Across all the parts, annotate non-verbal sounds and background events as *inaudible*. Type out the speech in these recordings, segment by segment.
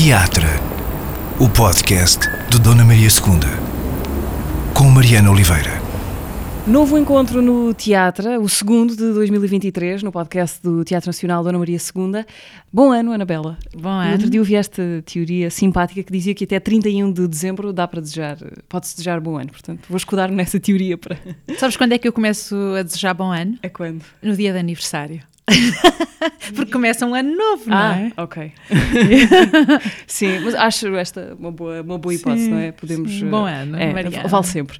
Teatro, o podcast de Dona Maria II, com Mariana Oliveira. Novo encontro no Teatro, o segundo de 2023, no podcast do Teatro Nacional Dona Maria II. Bom ano, Anabela. Bom No ano. outro dia ouvi esta teoria simpática que dizia que até 31 de dezembro dá para desejar, pode-se desejar bom ano. Portanto, vou escudar-me nessa teoria para. Sabes quando é que eu começo a desejar bom ano? É quando? No dia de aniversário. *laughs* Porque começa um ano novo, não ah, é? ok. *laughs* sim, mas acho esta uma boa, uma boa hipótese, Sim, não é? Podemos. sim. Bom ano, é. Vale sempre.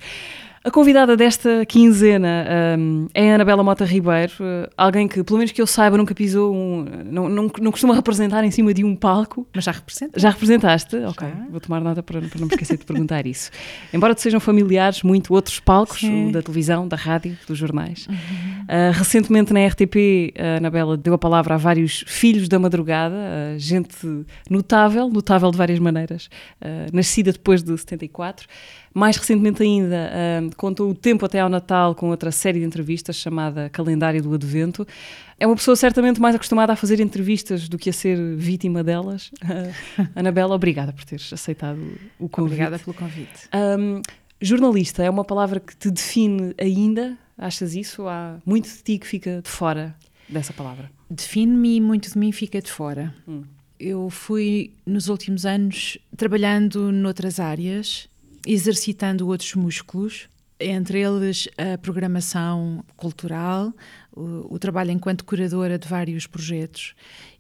A convidada desta quinzena hum, é a Anabela Mota Ribeiro, eh, alguém que, pelo menos que eu saiba, nunca pisou um. Não, não, não costuma representar em cima de um palco. Mas já representa. Já representaste? Ok, Já. vou tomar nota para, para não me esquecer de perguntar isso. Embora te sejam familiares muito outros palcos, Sim. Uhum. da televisão, da rádio, dos jornais. Uh, recentemente na RTP, a Anabela deu a palavra a vários filhos da madrugada, uh, gente notável, notável de várias maneiras, uh, nascida depois de 74. Mais recentemente ainda, uh, contou o tempo até ao Natal com outra série de entrevistas chamada Calendário do Advento. É uma pessoa certamente mais acostumada a fazer entrevistas do que a ser vítima delas. Uh, *laughs* Anabela, obrigada por teres aceitado o convite. Obrigada pelo convite. Um, jornalista é uma palavra que te define ainda? Achas isso? Há muito de ti que fica de fora dessa palavra? Define-me e muito de mim fica de fora. Hum. Eu fui, nos últimos anos, trabalhando noutras áreas, exercitando outros músculos, entre eles a programação cultural, o, o trabalho enquanto curadora de vários projetos.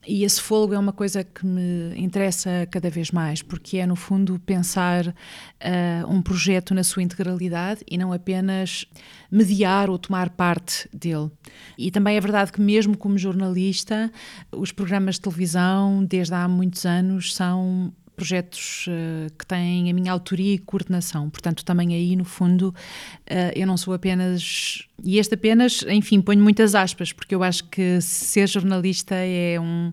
E esse fogo é uma coisa que me interessa cada vez mais, porque é, no fundo, pensar ah, um projeto na sua integralidade e não apenas mediar ou tomar parte dele. E também é verdade que, mesmo como jornalista, os programas de televisão, desde há muitos anos, são projetos eh, que têm a minha autoria e coordenação. Portanto, também aí, no fundo, eh, eu não sou apenas. E este apenas, enfim, ponho muitas aspas, porque eu acho que ser jornalista é um.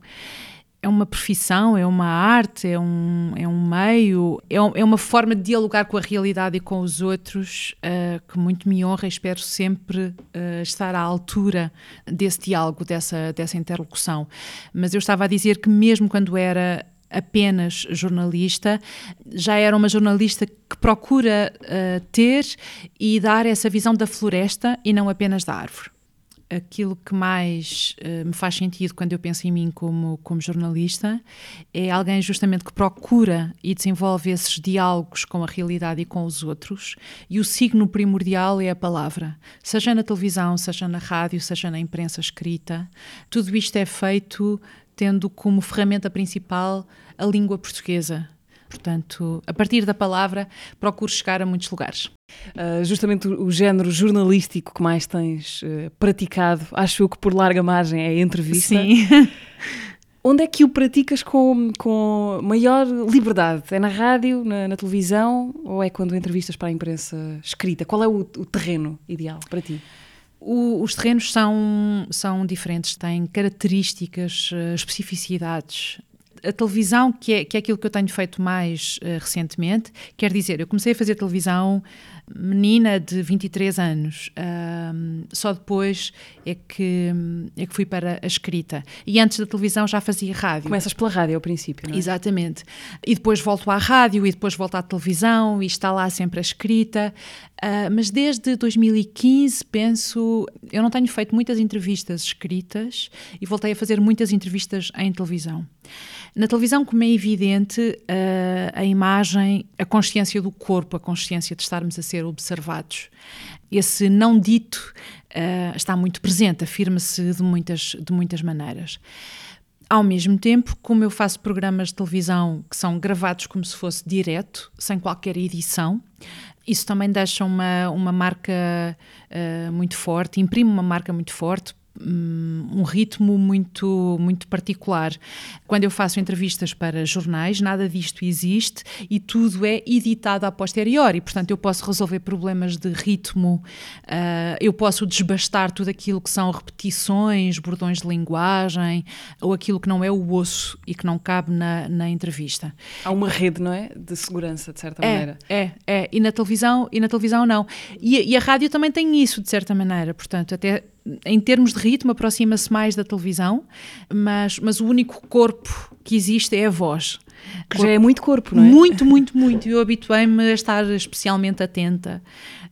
É uma profissão, é uma arte, é um, é um meio, é, um- é uma forma de dialogar com a realidade e com os outros eh, que muito me honra e espero sempre eh, estar à altura desse diálogo, dessa, dessa interlocução. Mas eu estava a dizer que, mesmo quando era apenas jornalista, já era uma jornalista que procura eh, ter e dar essa visão da floresta e não apenas da árvore. Aquilo que mais eh, me faz sentido quando eu penso em mim como, como jornalista é alguém justamente que procura e desenvolve esses diálogos com a realidade e com os outros, e o signo primordial é a palavra. Seja na televisão, seja na rádio, seja na imprensa escrita, tudo isto é feito tendo como ferramenta principal a língua portuguesa. Portanto, a partir da palavra, procuro chegar a muitos lugares. Uh, justamente o, o género jornalístico que mais tens uh, praticado, acho eu que por larga margem é a entrevista. Sim. *laughs* Onde é que o praticas com, com maior liberdade? É na rádio, na, na televisão ou é quando entrevistas para a imprensa escrita? Qual é o, o terreno ideal para ti? O- os terrenos são, são diferentes, têm características, eh, especificidades. A televisão, que é, que é aquilo que eu tenho feito mais eh, recentemente, quer dizer, eu comecei a fazer televisão menina de 23 anos, ahm, só depois é que, é que fui para a escrita. E antes da televisão já fazia rádio. Começas pela rádio ao princípio, não é? Exatamente. E depois volto à rádio e depois volto à televisão e está lá sempre a escrita. Ah, mas desde 2015, penso, eu não tenho feito muitas entrevistas escritas e voltei a fazer muitas entrevistas em televisão. Na televisão, como é evidente, ah, a imagem, a consciência do corpo, a consciência de estarmos a ser observados, esse não dito ah, está muito presente, afirma-se de muitas, de muitas maneiras. Ao mesmo tempo, como eu faço programas de televisão que são gravados como se fosse direto, sem qualquer edição, isso também deixa uma, uma marca eh, muito forte, imprime uma marca muito forte, um ritmo muito, muito particular. Quando eu faço entrevistas para jornais, nada disto existe e tudo é editado a posteriori. Portanto, eu posso resolver problemas de ritmo, ah, eu posso desbastar tudo aquilo que são repetições, bordões de linguagem ou aquilo que não é o osso e que não cabe na, na entrevista. Há uma rede, não é? De segurança, de certa maneira. É, é, é. E na televisão, e na televisão não. E, e a rádio também tem isso, de certa maneira. Portanto, até em termos de ritmo, aproxima-se mais da televisão, mas, mas o único corpo que existe é a voz. Que já é muito corpo, não é? Muito, muito, muito. Eu habituei-me a estar especialmente atenta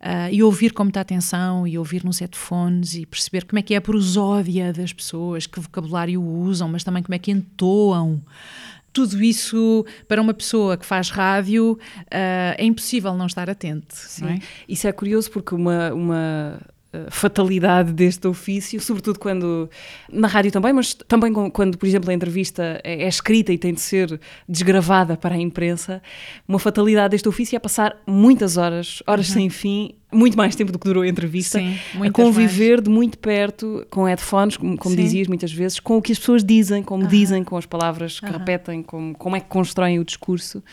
uh, e ouvir com muita atenção e ouvir nos headphones e perceber como é que é a prosódia das pessoas, que vocabulário usam, mas também como é que entoam tudo isso para uma pessoa que faz rádio uh, é impossível não estar atento. Sim. É? Isso é curioso porque uma, uma fatalidade deste ofício, sobretudo quando na rádio também, mas também quando, por exemplo, a entrevista é, é, escrita e tem de ser desgravada para a imprensa, uma fatalidade deste ofício é passar muitas horas, horas uhum. sem fim, muito mais tempo do que durou a entrevista, Sim, a conviver mais. de muito perto com headphones, como, como dizias muitas vezes, com o que as pessoas dizem, como uhum. dizem, com as palavras que uhum. repetem, como, como é que constroem o discurso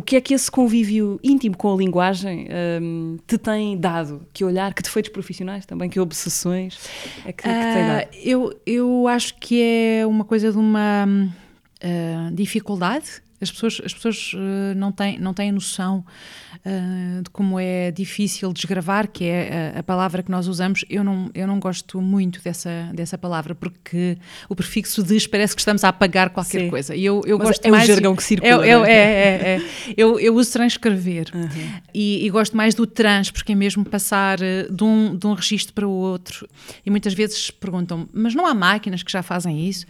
o que é que esse convívio íntimo com a linguagem um, te tem dado? Que olhar, que defeitos profissionais também, que obsessões é que, que uh, tem dado? Eu, eu acho que é uma coisa de uma uh, dificuldade as pessoas, as pessoas uh, não, têm, não têm noção uh, de como é difícil desgravar, que é a, a, palavra que nós usamos. Eu não, eu não gosto muito dessa, dessa palavra, porque o prefixo diz parece que estamos a apagar qualquer Sim. coisa. E eu, eu Mas gosto é mais. É o jargão que circula. É, é, é, é, é. eu, eu uso transcrever. Uhum. E, e, gosto mais do trans, porque é mesmo passar eh, de um, de um registro para o outro. E muitas vezes perguntam mas não há máquinas que já fazem isso?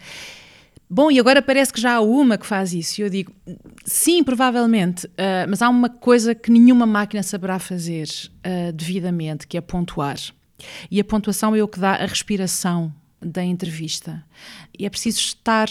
Bom, e agora parece que já há uma que faz isso. E eu digo, sim, provavelmente, uh, mas há uma coisa que nenhuma máquina saberá fazer uh, devidamente, que é pontuar. E a pontuação é o que dá a respiração da entrevista. E é preciso estar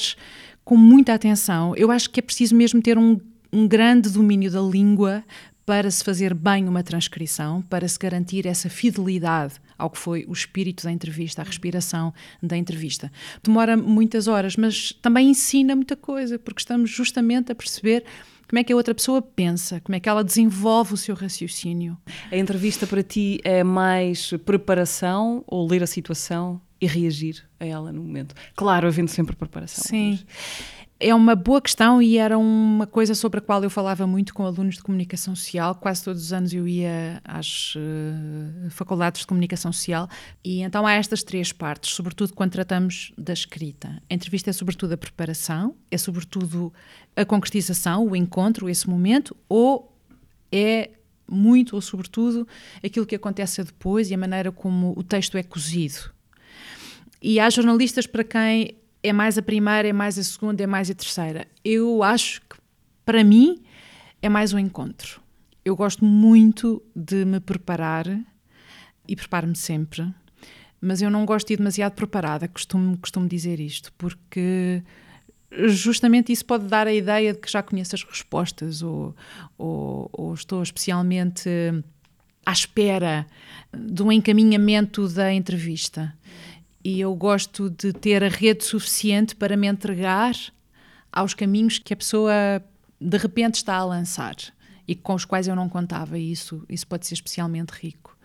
com muita atenção. Eu acho que é preciso mesmo ter um, um grande domínio da língua para se fazer bem uma transcrição, para se garantir essa fidelidade ao que foi o espírito da entrevista, a respiração da entrevista. Demora muitas horas, mas também ensina muita coisa, porque estamos justamente a perceber como é que a outra pessoa pensa, como é que ela desenvolve o seu raciocínio. A entrevista para ti é mais preparação ou ler a situação e reagir a ela no momento? Claro, havendo sempre preparação. Sim. Mas... É uma boa questão e era uma coisa sobre a qual eu falava muito com alunos de comunicação social. Quase todos os anos eu ia às uh, faculdades de comunicação social e então há estas três partes, sobretudo quando tratamos da escrita. A entrevista é sobretudo a preparação, é sobretudo a concretização, o encontro, esse momento, ou é muito ou sobretudo aquilo que acontece depois e a maneira como o texto é cozido. E há jornalistas para quem é mais a primeira, é mais a segunda, é mais a terceira. Eu acho que, para mim, é mais um encontro. Eu gosto muito de me preparar e preparo-me sempre, mas eu não gosto de ir demasiado preparada, costumo, costumo dizer isto, porque justamente isso pode dar a ideia de que já conheço as respostas ou, ou, ou estou especialmente à espera um encaminhamento da entrevista e eu gosto de ter a rede suficiente para me entregar aos caminhos que a pessoa de repente está a lançar e com os quais eu não contava. E isso, isso pode ser especialmente rico.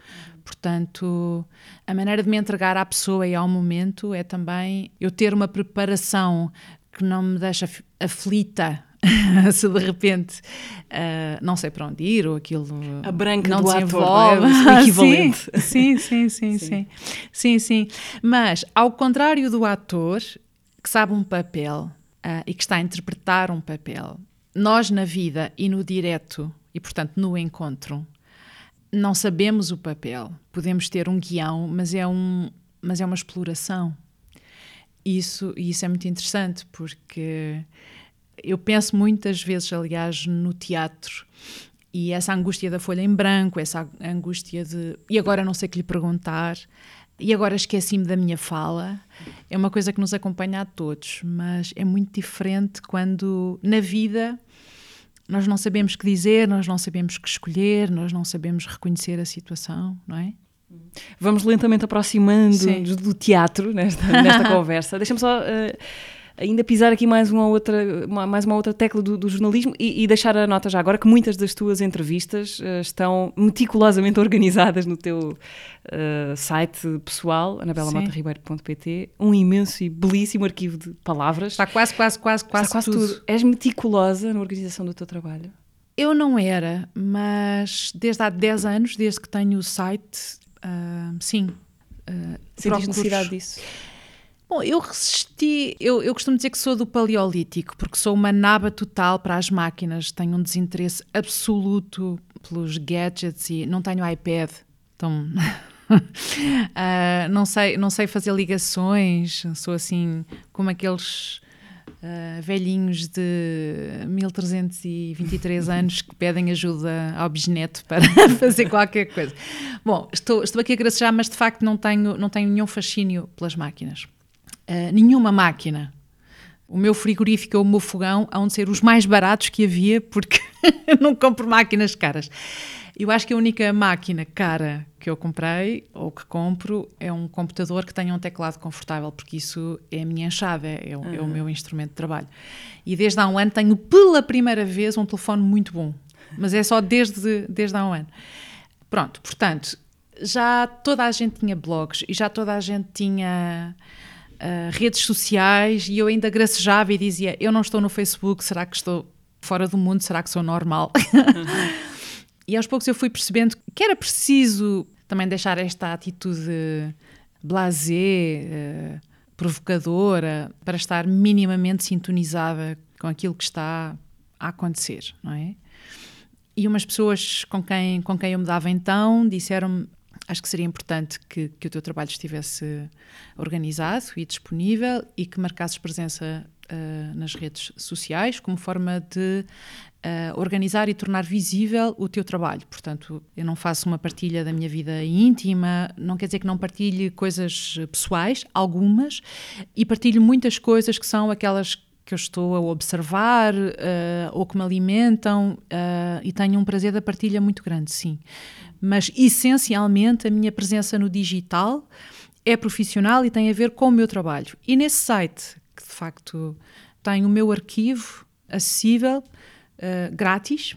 Portanto, a maneira de me entregar à pessoa e ao momento é também eu ter uma preparação que não me deixa aflita *laughs* se de repente uh, não sei para onde ir ou aquilo a branca não do desenvolve ator, é? *laughs* o equivalente sim, sim, sim, *laughs* sim, sim, sim, sim. Mas ao contrário do ator que sabe um papel uh, e que está a interpretar um papel, nós na vida e no direto e portanto no encontro não sabemos o papel. Podemos ter um guião, mas é um, mas é uma exploração. Isso, isso é muito interessante porque eu penso muitas vezes, aliás, no teatro e essa angústia da folha em branco, essa angústia de e agora não sei o que lhe perguntar, e agora esqueci-me da minha fala, é uma coisa que nos acompanha a todos, mas é muito diferente quando na vida nós não sabemos o que dizer, nós não sabemos o que escolher, nós não sabemos reconhecer a situação, não é? Vamos lentamente aproximando do teatro nesta, nesta *laughs* conversa. Deixa-me só. Uh ainda pisar aqui mais uma outra, mais uma outra tecla do, do jornalismo e, e, deixar a nota já agora que muitas das tuas entrevistas uh, estão meticulosamente *laughs* organizadas no teu uh, site pessoal, anabelamataribeiro.pt, um imenso e belíssimo arquivo de palavras. Está quase, quase, quase, quase, quase tudo. tudo. És meticulosa na organização do teu trabalho? Eu não era, mas desde há 10 anos, desde que tenho o site, uh, sim, Uh, Sentiste necessidade disso? Bom, eu resisti, eu, eu costumo dizer que sou do paleolítico, porque sou uma naba total para as máquinas, tenho um desinteresse absoluto pelos gadgets e não tenho iPad, então uh, *laughs* não, sei, não sei fazer ligações, sou assim como aqueles uh, velhinhos de 1323 anos que pedem ajuda ao bisneto para *laughs* fazer qualquer coisa. Bom, estou, estou aqui a gracejar, mas de facto não tenho, não tenho nenhum fascínio pelas máquinas. Uh, nenhuma máquina. O meu frigorífico ou o meu fogão hão de ser os mais baratos que havia, porque *laughs* não compro máquinas caras. Eu acho que a única máquina cara que eu comprei ou que compro é um computador que tenha um teclado confortável, porque isso é a minha enxada, é, uhum. é o meu instrumento de trabalho. E desde há um ano tenho pela primeira vez um telefone muito bom, mas é só desde, desde há um ano. Pronto, portanto, já toda a gente tinha blogs e já toda a gente tinha redes sociais e eu ainda gracejava e dizia: Eu não estou no Facebook, será que estou fora do mundo? Será que sou normal? Uhum. *laughs* e aos poucos eu fui percebendo que era preciso também deixar esta atitude blasé, uh, provocadora, para estar minimamente sintonizada com aquilo que está a acontecer, não é? E umas pessoas com quem, com quem eu me dava então disseram-me acho que seria importante que, que o teu trabalho estivesse organizado e disponível e que marcasses presença uh, nas redes sociais como forma de uh, organizar e tornar visível o teu trabalho. Portanto, eu não faço uma partilha da minha vida íntima, não quer dizer que não partilhe coisas pessoais, algumas, e partilho muitas coisas que são aquelas que eu estou a observar uh, ou que me alimentam uh, e tenho um prazer da partilha muito grande, sim. Mas essencialmente a minha presença no digital é profissional e tem a ver com o meu trabalho. E nesse site, que de facto tem o meu arquivo acessível, uh, grátis,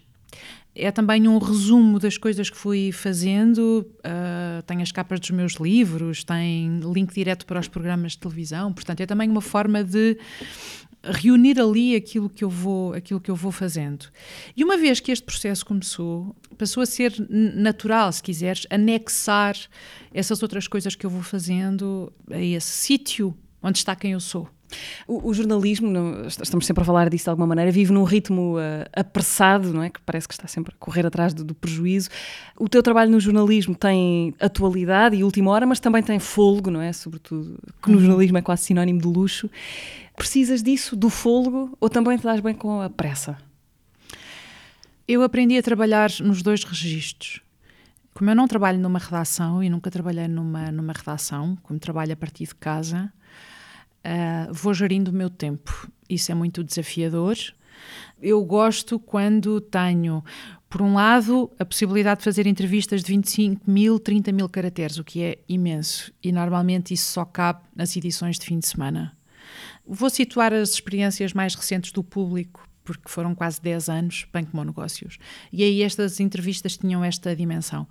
é também um resumo das coisas que fui fazendo. Uh, tem as capas dos meus livros, tem link direto para os programas de televisão. Portanto, é também uma forma de reunir ali aquilo que eu vou aquilo que eu vou fazendo e uma vez que este processo começou passou a ser natural se quiseres anexar essas outras coisas que eu vou fazendo a esse sítio onde está quem eu sou o, o, jornalismo, estamos sempre a falar disso de alguma maneira, vive num ritmo uh, apressado, não é? Que parece que está sempre a correr atrás do, do, prejuízo. O teu trabalho no jornalismo tem atualidade e última hora, mas também tem fôlego, não é? Sobretudo, que no uhum. jornalismo é quase sinónimo de luxo. Precisas disso, do fôlego, ou também te dás bem com a pressa? Eu aprendi a trabalhar nos dois registros. Como eu não trabalho numa redação e nunca trabalhei numa, numa redação, como trabalho a partir de casa, uh, vou gerindo o meu tempo. Isso é muito desafiador. Eu gosto quando tenho, por um lado, a possibilidade de fazer entrevistas de 25 mil, 30 mil caracteres, o que é imenso. E normalmente isso só cabe nas edições de fim de semana. Vou situar as experiências mais recentes do público, porque foram quase 10 anos, bem como negócios. E aí estas entrevistas tinham esta dimensão.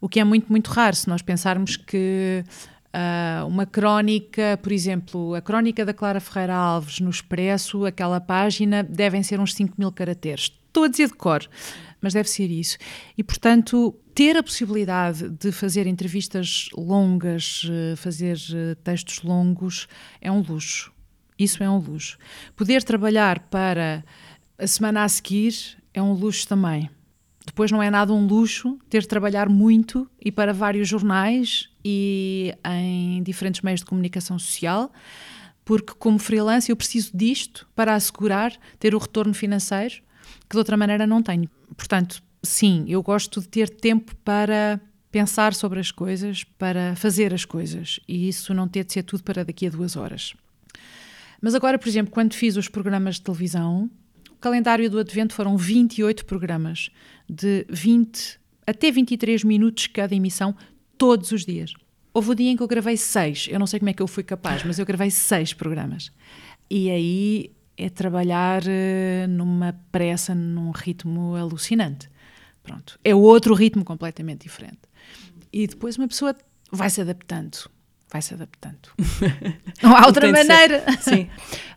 O que é muito, muito raro, se nós pensarmos que Uh, uma crónica, por exemplo, a crónica da Clara Ferreira Alves no Expresso, aquela página, devem ser uns 5 mil caracteres. Estou a dizer de cor, mas deve ser isso. E, portanto, ter a possibilidade de fazer entrevistas longas, eh, fazer eh, textos longos, é um luxo. Isso é um luxo. Poder trabalhar para a semana a seguir é um luxo também. Depois não é nada um luxo ter de trabalhar muito e para vários jornais e em diferentes meios de comunicação social, porque como freelance eu preciso disto para assegurar ter o retorno financeiro que de outra maneira não tenho. Portanto, sim, eu gosto de ter tempo para pensar sobre as coisas, para fazer as coisas e isso não ter de ser tudo para daqui a duas horas. Mas agora, por exemplo, quando fiz os programas de televisão, o calendário do Advento foram 28 programas, de 20 até 23 minutos cada emissão, todos os dias. Houve o um dia em que eu gravei seis, eu não sei como é que eu fui capaz, mas eu gravei seis programas. E aí é trabalhar uh, numa pressa, num ritmo alucinante. Pronto. É outro ritmo completamente diferente. E depois uma pessoa vai se adaptando vai-se adaptando. *laughs* Não há outra de maneira. Sim.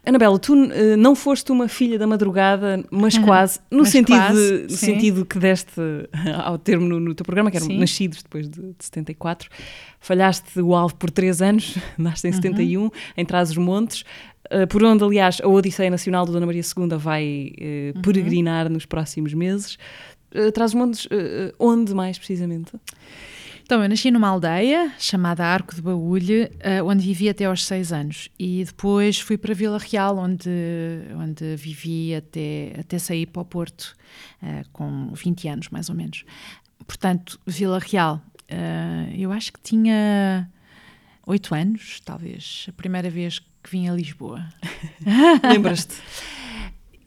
Anabela, tu uh, não foste uma filha da madrugada, mas quase, no, Mas sentido, quase, no sentido que deste *laughs* ao termo no, no teu programa, que eram Sim. nascidos depois de, de 74. Falhaste o alvo por três anos, *laughs* nasceste em 71, em Trás-os-Montes, uh, por onde, aliás, a Odisseia Nacional do Dona Maria II vai uh, peregrinar nos próximos meses. Trás-os-Montes, onde mais precisamente? Então, eu nasci numa aldeia chamada Arco de Baúlho, eh, onde vivi até aos seis anos. E depois fui para Vila Real, onde, onde vivi até, até sair para o Porto, eh, com 20 anos, mais ou menos. Portanto, Vila Real, eh, eu acho que tinha oito anos, talvez, a primeira vez que vim a Lisboa. *laughs* Lembras-te?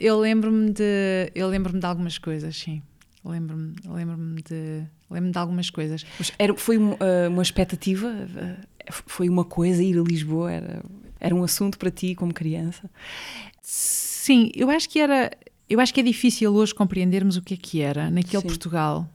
Eu lembro-me de, eu lembro-me de algumas coisas, sim. Lembro-me lembro de, lembro de algumas coisas. Mas era, foi um, uh, uma expectativa? Uh, foi uma coisa ir a Lisboa? Era, era um assunto para ti como criança? Sim, eu acho que era. Eu acho que é difícil hoje compreendermos o que é que era naquele Sim. Portugal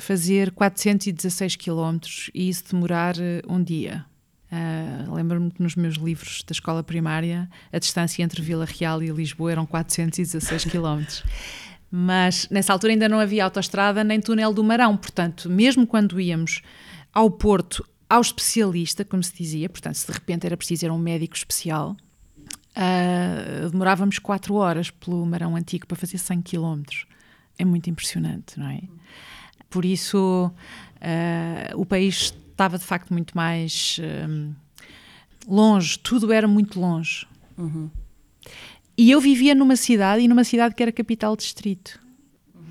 fazer 416 quilómetros e isso demorar eh, um dia. Uh, Lembro-me que nos meus livros da escola primária a distância entre Vila Real e Lisboa eram 416 quilómetros. *laughs* Mas nessa altura ainda não havia autoestrada nem túnel do Marão, portanto, mesmo quando íamos ao Porto, ao especialista, como se dizia, portanto, se de repente era preciso ir a um médico especial, Uh, demorávamos 4 horas pelo Marão Antigo para fazer 100 km. É muito impressionante, não é? Por isso, uh, o país estava de facto muito mais um, longe, tudo era muito longe. Uhum. E eu vivia numa cidade, e numa cidade que era capital distrito.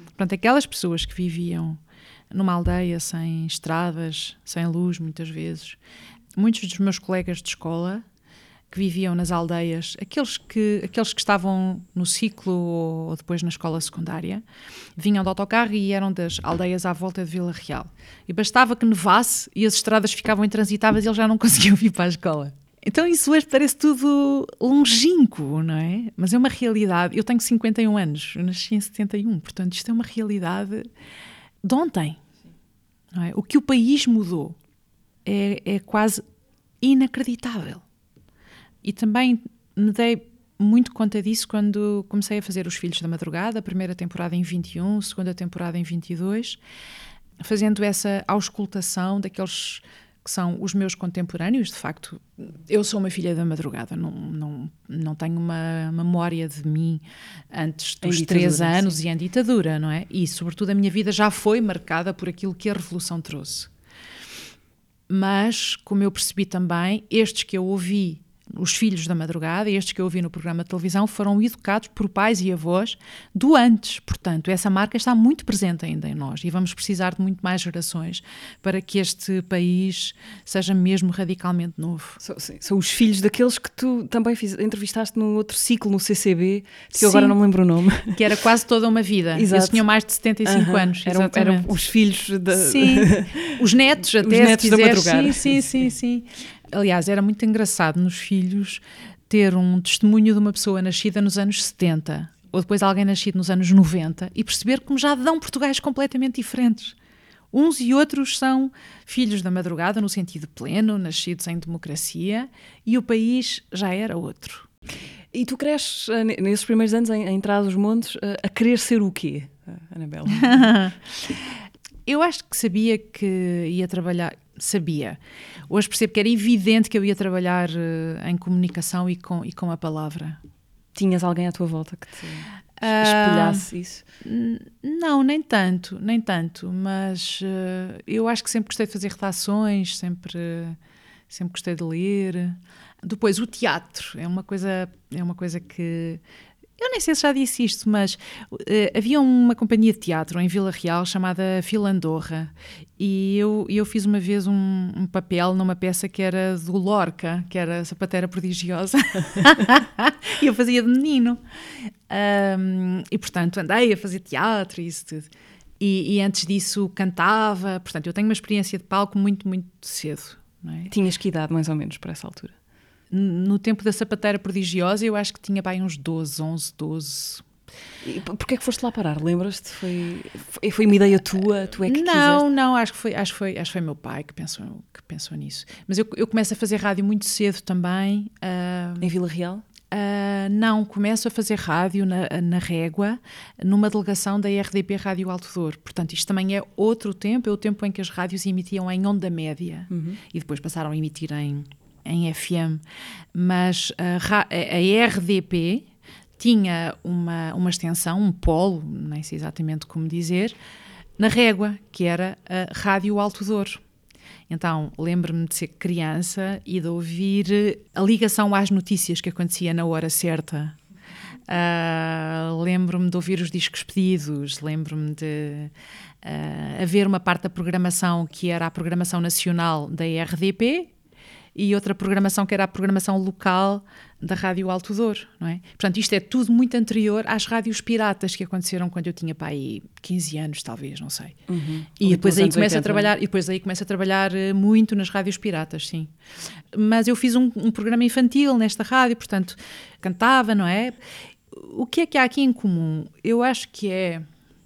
Portanto, aquelas pessoas que viviam numa aldeia sem estradas, sem luz, muitas vezes, muitos dos meus colegas de escola que viviam nas aldeias, aqueles que, aqueles que estavam no ciclo ou depois na escola secundária, vinham de autocarro e eram das aldeias à volta de Vila Real. E bastava que nevasse e as estradas ficavam intransitáveis e eles já não *laughs* conseguiam vir para a escola. Então isso hoje parece tudo longínquo, não é? Mas é uma realidade. Eu tenho 51 anos, eu nasci em 71, portanto isto é uma realidade de ontem. É? O que o país mudou é, é quase inacreditável. E também me dei muito conta disso quando comecei a fazer Os Filhos da Madrugada, a primeira temporada em 21, a segunda temporada em 22, fazendo essa auscultação daqueles que são os meus contemporâneos. De facto, eu sou uma filha da madrugada, não, não, não tenho uma memória de mim antes dos três anos sim. e em ditadura, não é? E, sobretudo, a minha vida já foi marcada por aquilo que a Revolução trouxe. Mas, como eu percebi também, estes que eu ouvi, os filhos da madrugada, estes que eu ouvi no programa de televisão, foram educados por pais e avós do antes. Portanto, essa marca está muito presente ainda em nós e vamos precisar de muito mais gerações para que este país seja mesmo radicalmente novo. São, são os filhos daqueles que tu também fiz, entrevistaste num outro ciclo no CCB, que eu agora não me lembro o nome. *laughs* Que era quase toda uma vida. Exato. Eles tinham mais de 75 Aham, anos. Eram, eram os filhos da. Sim, *laughs* os netos até, netos se da madrugada. Sim, sim, sim, sim. Aliás, era muito engraçado nos filhos ter um testemunho de uma pessoa nascida nos anos 70 ou depois alguém nascido nos anos 90 e perceber como já dão Portugais completamente diferentes. Uns e outros são filhos da madrugada no sentido pleno, nascidos em democracia, e o país já era outro. E tu cresces eh, ne- nesses primeiros anos em, em Trás os Montes eh, a querer ser o quê, eh, Anabela? *laughs* *laughs* Eu acho que sabia que ia trabalhar, sabia. Hoje percebo que era evidente que eu ia trabalhar eh, em comunicação e com, e com a palavra. Tinhas alguém à tua volta que te Ah, espelhasse isso? N- Não, nem tanto, nem tanto, mas eh, eu acho que sempre gostei de fazer redações, sempre, sempre gostei de ler. Depois o teatro é uma coisa, é uma coisa que eu nem sei se já disse isto, mas eh, havia uma companhia de teatro em Vila Real chamada Filandorra e eu, eu fiz uma vez um, um papel numa peça que era do Lorca, que era a Sapatera Prodigiosa, *laughs* e eu fazia de menino. Um, e portanto andei a fazer teatro e isso tudo. E, e antes disso cantava, portanto eu tenho uma experiência de palco muito, muito cedo. É? Tinhas que idade, mais ou menos, para essa altura? No tempo da sapateira prodigiosa, eu acho que tinha bem uns 12, 11, 12, E porquê é que foste lá parar? Lembras-te? Foi, foi, uma ideia tua? Tu é que não, quiseste? não, acho que foi, acho que foi, acho que foi meu pai que pensou, que pensou nisso. Mas eu, eu começo a fazer rádio muito cedo também. ah, Em Vila Real? ah, não, começo a fazer rádio na, na Régua, numa delegação da RDP Rádio Alto Douro. Portanto, isto também é outro tempo, é o tempo em que as rádios emitiam em onda média e depois passaram a emitir em, em FM. Mas a, a- RDP tinha uma, uma extensão, um polo, nem sei exatamente como dizer, na Régua, que era a Rádio Alto Douro. Então, lembro-me de ser criança e de ouvir a ligação às notícias que acontecia na hora certa. Ah, lembro-me de ouvir os discos pedidos, lembro-me de ah, haver uma parte da programação que era a programação nacional da RDP e outra programação que era a programação local da Rádio Alto Douro, não é? Portanto, isto é tudo muito anterior às rádios piratas que aconteceram quando eu tinha para aí 15 anos, talvez, não sei. E Ali depois aí 80, a trabalhar, e depois aí começo a trabalhar eh, muito nas rádios piratas, sim. Mas eu fiz um, um programa infantil nesta rádio, portanto, cantava, não é? O que é que há aqui em comum? Eu acho que é,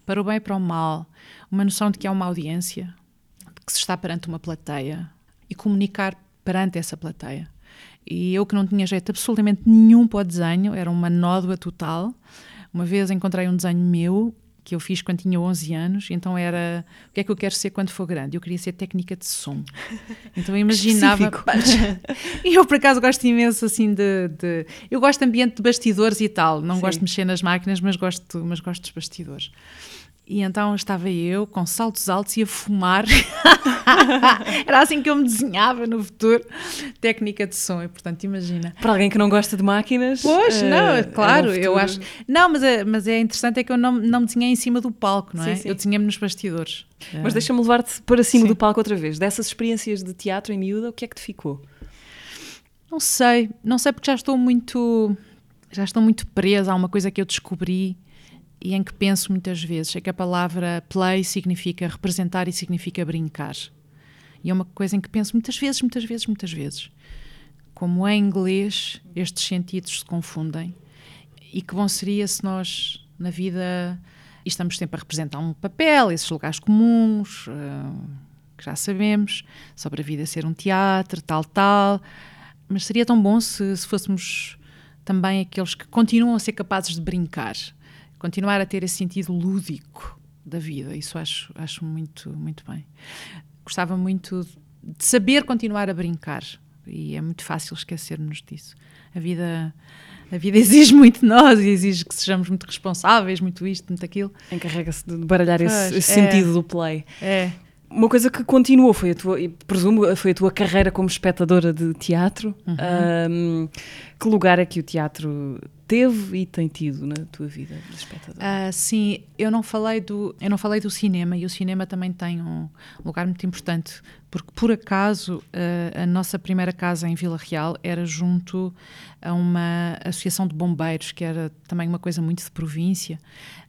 para o bem e para o mal, uma noção de que há uma audiência, de que se está perante uma plateia e comunicar perante essa plateia. E eu que não tinha jeito absolutamente nenhum para o desenho, era uma nódoa total. Uma vez encontrei um desenho meu que eu fiz quando tinha 11 anos, então era o que é que eu quero ser quando for grande? Eu queria ser técnica de som. *laughs* Então eu imaginava. *laughs* e eu por acaso gosto imenso assim de, de- Eu gosto de ambiente de bastidores e tal. Não Sim. gosto de mexer nas máquinas, mas gosto, mas gosto dos bastidores. E então estava eu com saltos altos e a fumar. *laughs* Era assim que eu me desenhava no futuro. Técnica de som, e portanto, imagina. Para alguém que não gosta de máquinas. Pois, eh, não, é é claro, um eu acho. Não, mas é, mas é interessante é que eu não, não me desenhei em cima do palco, não é? Sim, sim. Eu desenhei-me nos bastidores. Mas deixa-me levar-te para cima Sim. do palco outra vez. Dessas experiências de teatro em miúda, o que é que te ficou? Não sei, não sei porque já estou muito já estou muito presa a uma coisa que eu descobri e em que penso muitas vezes, é que a palavra play significa representar e significa brincar. E é uma coisa em que penso muitas vezes, muitas vezes, muitas vezes. Como em inglês estes sentidos se confundem e que bom seria se nós na vida estamos sempre a representar um papel, esses lugares comuns, ah, que já sabemos, sobre a vida ser um teatro, tal, tal, mas seria tão bom se, se fôssemos também aqueles que continuam a ser capazes de brincar, continuar a ter esse sentido lúdico da vida. Isso acho, acho muito, muito bem. Gostava muito de saber continuar a brincar e é muito fácil esquecermos disso. A vida, a vida *laughs* exige muito de nós e exige que sejamos muito responsáveis, muito isto, muito aquilo. Encarrega-se de baralhar esse, Pois, esse é. sentido do play. É, Uma coisa que continuou foi a tua, presumo, foi a tua carreira como espectadora de teatro. Uhum. Ahm, que lugar é que o teatro teve e tem tido na tua vida de espectadora? Ah, sim, eu não falei do eu não falei do cinema e o cinema também tem um lugar muito importante porque por acaso ah, a nossa primeira casa em Vila Real era junto a uma associação de bombeiros que era também uma coisa muito de província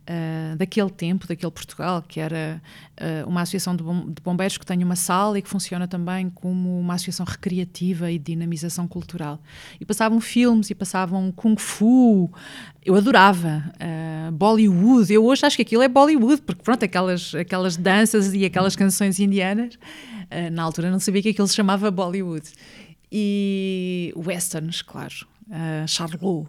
ah, daquele tempo, daquele Portugal que era ah, uma associação de, bom- de bombeiros que tem uma sala e que funciona também como uma associação recreativa e de dinamização cultural e passavam filmes e passavam kung fu eu adorava ah, Bollywood. Eu hoje acho que aquilo é Bollywood, porque pronto, aquelas, aquelas danças e aquelas canções indianas, na altura não sabia que aquilo se chamava Bollywood. E westerns, claro, uh, Charlot.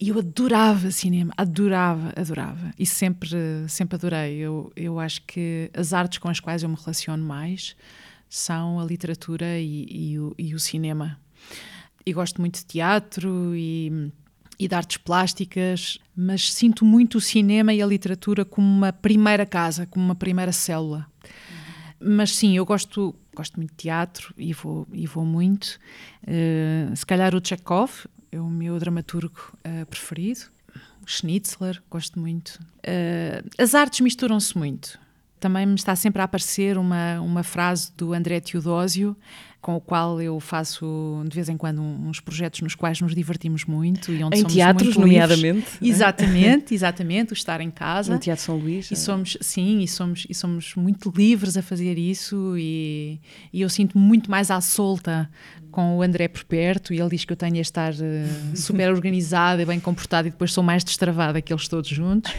E eu adorava cinema, adorava, adorava. E sempre, sempre adorei. Eu, eu acho que as artes com as quais eu me relaciono mais são a literatura e, e o, e o cinema. E gosto muito de teatro e, e de artes plásticas, mas sinto muito o cinema e a literatura como uma primeira casa, como uma primeira célula. Mas sim, eu gosto, gosto muito de teatro e vou, e vou muito. Uh, se calhar o Chekhov é o meu dramaturgo uh, preferido. Schnitzler, gosto muito. Uh, as artes misturam-se muito. Também me está sempre a aparecer uma, uma frase do André Teodósio com o qual eu faço de vez em quando uns projetos nos quais nos divertimos muito e onde em somos teatros, muito nomeadamente. Livres. Exatamente, exatamente, o estar em casa. No Teatro São Luís. E somos, sim, e somos, e somos muito livres a fazer isso e, e eu sinto muito mais à solta com o André por perto e ele diz que eu tenho a estar uh, *laughs* super organizada e bem comportada e depois sou mais destravada que eles todos juntos.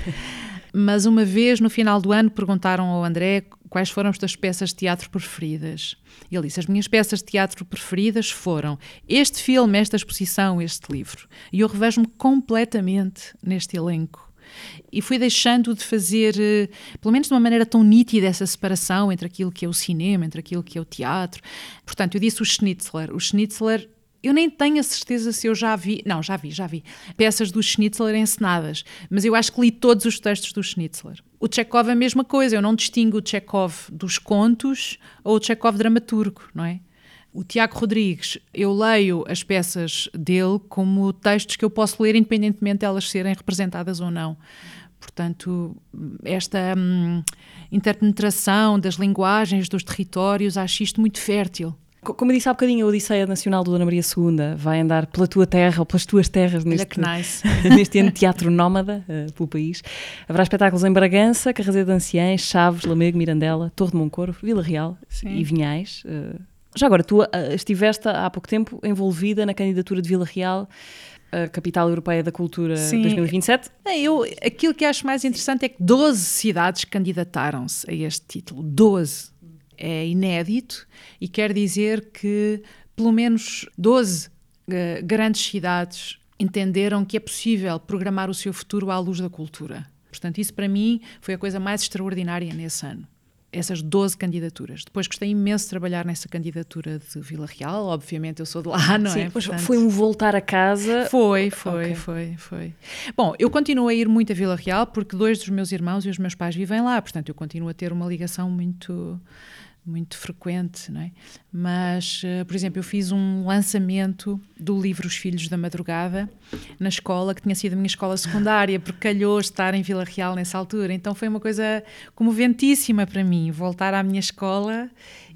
Mas uma vez, no final do ano, perguntaram ao André quais foram as tuas peças de teatro preferidas. E ele disse: As minhas peças de teatro preferidas foram este filme, esta exposição, este livro. E eu revejo-me completamente neste elenco. E fui deixando de fazer, eh, pelo menos de uma maneira tão nítida, essa separação entre aquilo que é o cinema, entre aquilo que é o teatro. Portanto, eu disse o Schnitzler. O Schnitzler eu nem tenho a certeza se eu já vi, não, já vi, já vi, peças do Schnitzler encenadas, mas eu acho que li todos os textos do Schnitzler. O Chekhov é a mesma coisa, eu não distingo o Chekhov dos contos ou o Chekhov dramaturgo, não é? O Tiago Rodrigues, eu leio as peças dele como textos que eu posso ler independentemente de elas serem representadas ou não. Portanto, esta hum, interpenetração das linguagens, dos territórios, acho isto muito fértil. Como eu disse há bocadinho, a Odisseia Nacional do Dona Maria II vai andar pela tua terra ou pelas tuas terras neste, nice. *laughs* neste ano de teatro nómada uh, pelo país. Haverá espetáculos em Bragança, Carrazeiro de Anciães, Chaves, Lamego, Mirandela, Torre de Moncorvo, Vila Real Sim. e Vinhais. Uh, já agora, tu uh, estiveste há pouco tempo envolvida na candidatura de Vila Real a Capital Europeia da Cultura Sim. 2027? É, eu, aquilo que acho mais interessante é que 12 cidades candidataram-se a este título. 12 é inédito e quer dizer que pelo menos 12 uh, eh, grandes cidades entenderam que é possível programar o seu futuro à luz da cultura. Portanto, isso para mim foi a coisa mais extraordinária nesse ano. Essas 12 candidaturas. Depois gostei imenso de trabalhar nessa candidatura de Vila Real. Obviamente eu sou de lá, *laughs* não Sim, é? Portanto, foi um voltar a casa. Foi, foi, okay. foi, foi. Bom, eu continuo a ir muito a Vila Real porque dois dos meus irmãos e os meus pais vivem lá. Portanto, eu continuo a ter uma ligação muito muito frequente, não é? Mas, uh, por exemplo, eu fiz um lançamento do livro Os Filhos da Madrugada na escola, que tinha sido a minha escola secundária, porque calhou estar em Vila Real nessa altura. Então foi uma coisa comoventíssima para mim, voltar à minha escola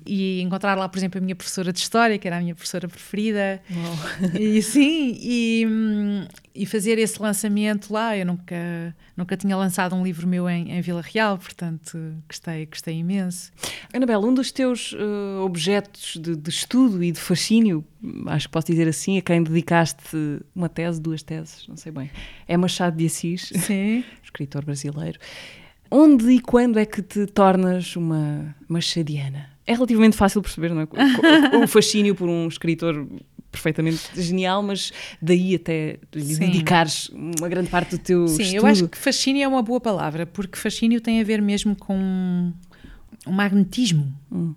e encontrar lá, por exemplo, a minha professora de História, que era a minha professora preferida. Wow. E sim, e, e fazer esse lançamento lá. Eu nunca, nunca tinha lançado um livro meu em, em Vila Real, portanto gostei, gostei imenso. Anabela, um dos teus uh, objetos de, de, estudo e de fascínio, acho que posso dizer assim, a quem dedicaste uma tese, duas teses, não sei bem, é Machado de Assis, *laughs* escritor brasileiro. Onde e quando é que te tornas uma machadiana? É relativamente fácil perceber, não é? O, fascínio por um escritor perfeitamente genial, mas daí até lhe dedicares uma grande parte do teu Sim, estudo. eu acho que fascínio é uma boa palavra, porque fascínio tem a ver mesmo com um magnetismo. Hum.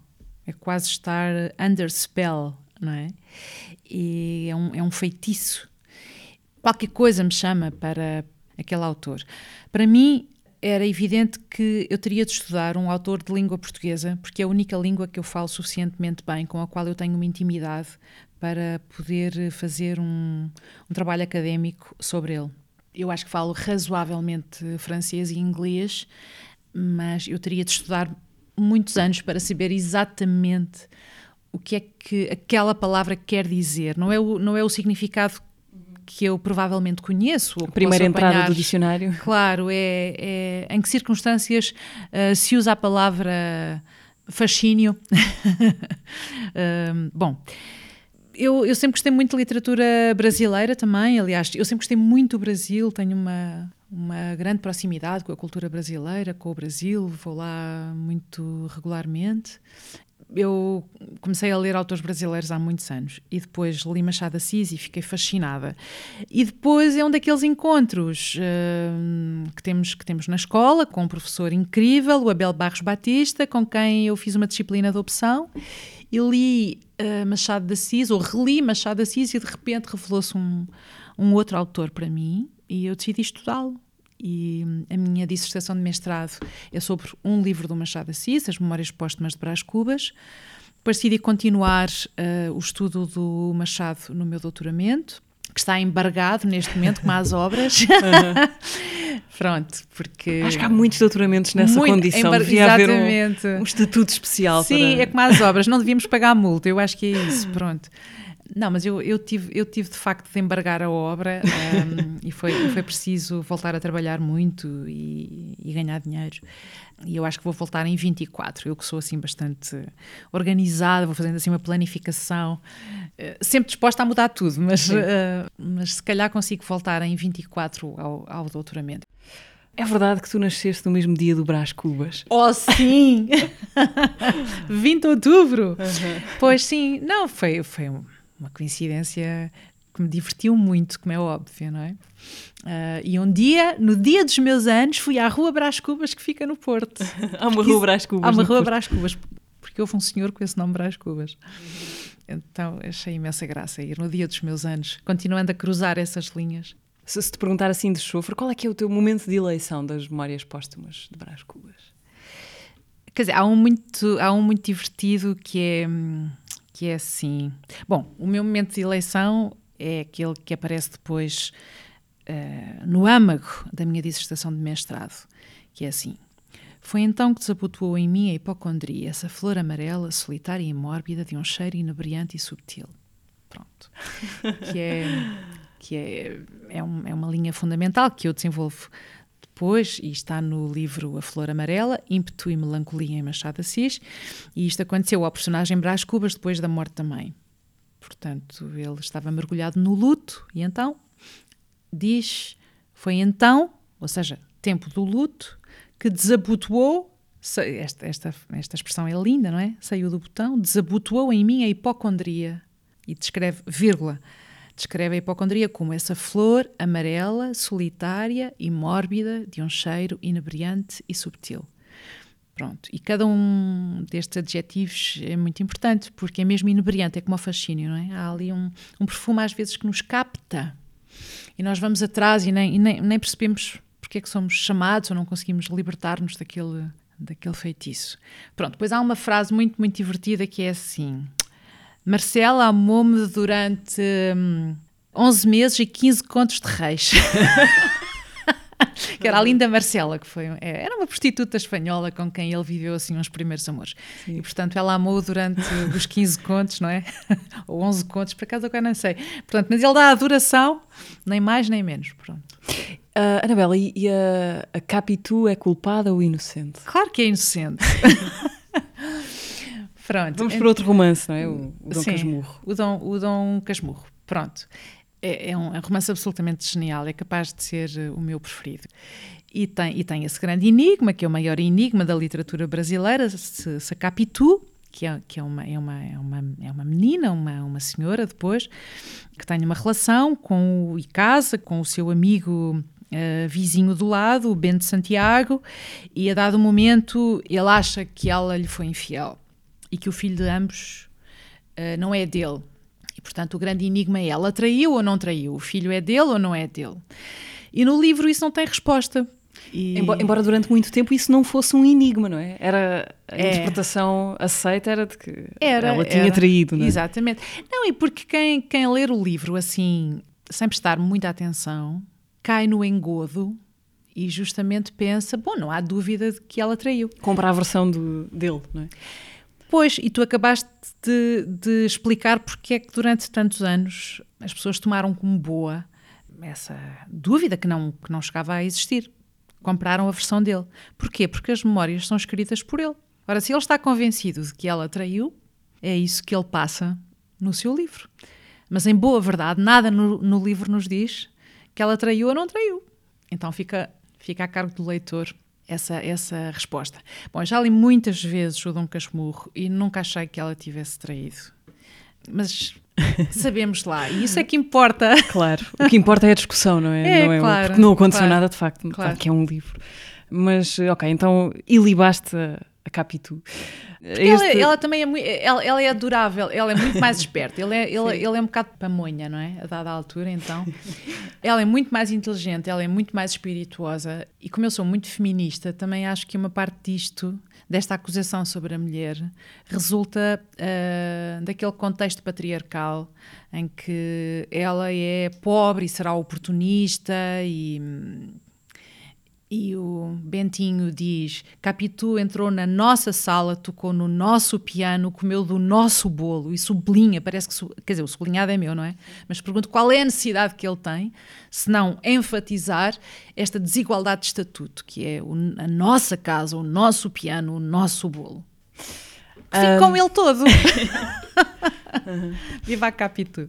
É quase estar under spell, não é? E é um, é um feitiço. Qualquer coisa me chama para aquele autor. Para mim, era evidente que eu teria de estudar um autor de língua portuguesa, porque é a única língua que eu falo suficientemente bem, com a qual eu tenho uma intimidade para poder fazer um, um trabalho académico sobre ele. Eu acho que falo razoavelmente francês e inglês, mas eu teria de estudar muitos anos para saber exatamente o que é que aquela palavra quer dizer. Não é o, não é o significado que eu provavelmente conheço. A primeira entrada do dicionário. Claro, é, é em que circunstâncias uh, se usa a palavra fascínio. uh, *laughs* bom, eu, eu sempre gostei muito de literatura brasileira também, aliás, eu sempre gostei muito do Brasil, tenho uma, uma grande proximidade com a cultura brasileira, com o Brasil, vou lá muito regularmente eu comecei a ler autores brasileiros há muitos anos e depois li Machado Assis e fiquei fascinada. E depois é um daqueles encontros uh, que, temos, que temos na escola com um professor incrível, o Abel Barros Batista, com quem eu fiz uma disciplina de opção e li uh, Machado de Assis, ou reli Machado de Assis e de repente revelou-se um, um outro autor para mim e eu decidi estudá-lo e a minha dissertação de mestrado é sobre um livro do Machado Assis, As Memórias Póstumas de Brás Cubas. Depois decidi continuar uh, o estudo do Machado no meu doutoramento. que está embargado neste momento, como as obras. *laughs* *laughs* Pronto, porque. Acho que há muitos doutoramentos nessa Muito, condição. embar- Devia haver Exatamente. um, um estatuto especial Sim, para... é como as obras, não devíamos pagar multa, eu acho que é isso, *laughs* pronto. Não, mas eu, eu, tive, eu tive de facto de embargar a obra *laughs* um, e foi, foi preciso voltar a trabalhar muito e, e ganhar dinheiro. E eu acho que vou voltar em 24. Eu que sou assim bastante organizada, vou fazendo assim uma planificação, eh, sempre disposta a mudar tudo, mas, eh, mas se calhar consigo voltar em 24 ao, ao doutoramento. É verdade que tu nasceste no mesmo dia do Brás Cubas. Oh, sim! *laughs* 20 de outubro! Pois sim, não, foi, foi um- uma coincidência que me divertiu muito, como é óbvio, não é? Ah, e um dia, no dia dos meus anos, fui à Rua Brás Cubas, que fica no Porto. *laughs* Há uma rua Brás Cubas. Há uma Rua Porto. Brás Cubas, porque houve um senhor com esse nome Brás Cubas. Então achei imensa graça ir no dia dos meus anos, continuando a cruzar essas linhas. Se, se te perguntar assim de chofre, qual é que é o teu momento de eleição das memórias póstumas de Brás Cubas? Quer dizer, há um muito, há um muito divertido que é, hum, que é assim. Bom, o meu momento de eleição é aquele que aparece depois eh, no âmago da minha dissertação de mestrado, que é assim. Foi então que desabotoou em mim a hipocondria, essa flor amarela, solitária e mórbida de um cheiro inebriante e subtil. Pronto. Que é, que é, é, um- é uma linha fundamental que eu desenvolvo depois, e está no livro A Flor Amarela, Ímpeto e Melancolia em Machado Assis, e isto aconteceu ao personagem Brás Cubas depois da morte da mãe. Portanto, ele estava mergulhado no luto, e então diz: foi então, ou seja, tempo do luto, que desabotoou. sa- Esta, esta, esta expressão é linda, não é? Saiu do botão, desabotoou em mim a hipocondria. E descreve, vírgula, descreve a hipocondria como essa flor amarela, solitária e mórbida de um cheiro inebriante e subtil. Pronto, e cada um destes adjetivos é muito importante, porque é mesmo inebriante, é como o fascínio, não é? Há ali um, um perfume às vezes que nos capta e nós vamos atrás e nem, e nem, nem percebemos porque é que somos chamados ou não conseguimos libertar-nos daquele, daquele feitiço. Pronto, depois há uma frase muito, muito divertida que é assim: Marcela amou-me durante hum, 11 meses e 15 contos de reis. *laughs* que era a linda Marcela, que foi, é, era uma prostituta espanhola com quem ele viveu assim uns primeiros amores. E portanto ela amou durante os 15 contos, não é? *laughs* Ou 11 contos, por acaso agora não sei. Portanto, mas ele dá a duração, nem mais nem menos. Pronto. Ah, Anabela, e, e a, a Capitu é culpada ou inocente? Claro que é inocente. *laughs* Pronto. Vamos para outro romance, não é? O, o Dom Sim, Casmurro. O Dom, o Dom Casmurro. Pronto. É, é um, é um romance absolutamente genial, é capaz de ser eh, o meu preferido. E tem, e tem esse grande enigma, que é o maior enigma da literatura brasileira, se, se a Capitu, que, é, que é, uma, é, uma, é, uma, é uma menina, uma, uma senhora depois, que tem uma relação com o, e casa com o seu amigo eh, vizinho do lado, o Bento Santiago, e a dado momento ele acha que ela lhe foi infiel e que o filho de ambos eh, não é dele. E, portanto, o grande enigma é: ela traiu ou não traiu? O filho é dele ou não é dele? E no livro isso não tem resposta. E- Embo- Embora durante muito tempo isso não fosse um enigma, não é? Era a É. interpretação aceita era de que Era, ela tinha era. traído, não é? Exatamente. Não, e porque quem, quem ler o livro assim, sem prestar muita atenção, cai no engodo e justamente pensa: bom, não há dúvida de que ela traiu. Compra a versão do, dele, não é? Pois, e tu acabaste de, de explicar porque é que durante tantos anos as pessoas tomaram como boa essa dúvida que não, que não chegava a existir. Compraram a versão dele. Porquê? Porque as memórias são escritas por ele. Ora, se ele está convencido de que ela traiu, é isso que ele passa no seu livro. Mas, em boa verdade, nada no, no livro nos diz que ela traiu ou não traiu. Então fica, fica a cargo do leitor essa, essa resposta. Bom, já li muitas vezes o Dom Casmurro e nunca achei que ela tivesse traído. Mas *laughs* sabemos lá, e isso é que importa. Claro. O que importa é a discussão, não é? É, não é claro, Porque não aconteceu claro, nada, de facto, claro. que é um livro. Mas, ok, então ilibaste a, Capitu. Ela, ela, também é muito, ela, ela, é adorável, ela é muito mais *laughs* esperta. Ele é, ele, ele é um bocado pamonha, não é? A dada altura, então. ela é muito mais inteligente, ela é muito mais espirituosa. E como eu sou muito feminista, também acho que uma parte disto, desta acusação sobre a mulher, resulta uh, daquele contexto patriarcal em que ela é pobre e será oportunista e e o Bentinho diz: Capitu entrou na nossa sala, tocou no nosso piano, comeu do nosso bolo e sublinha. Parece que, quer dizer, o sublinhado é meu, não é? Mas pergunto qual é a necessidade que ele tem, se não enfatizar esta desigualdade de estatuto, que é a nossa casa, o nosso piano, o nosso bolo. Fico um... com ele todo. *laughs* Viva a Capitu.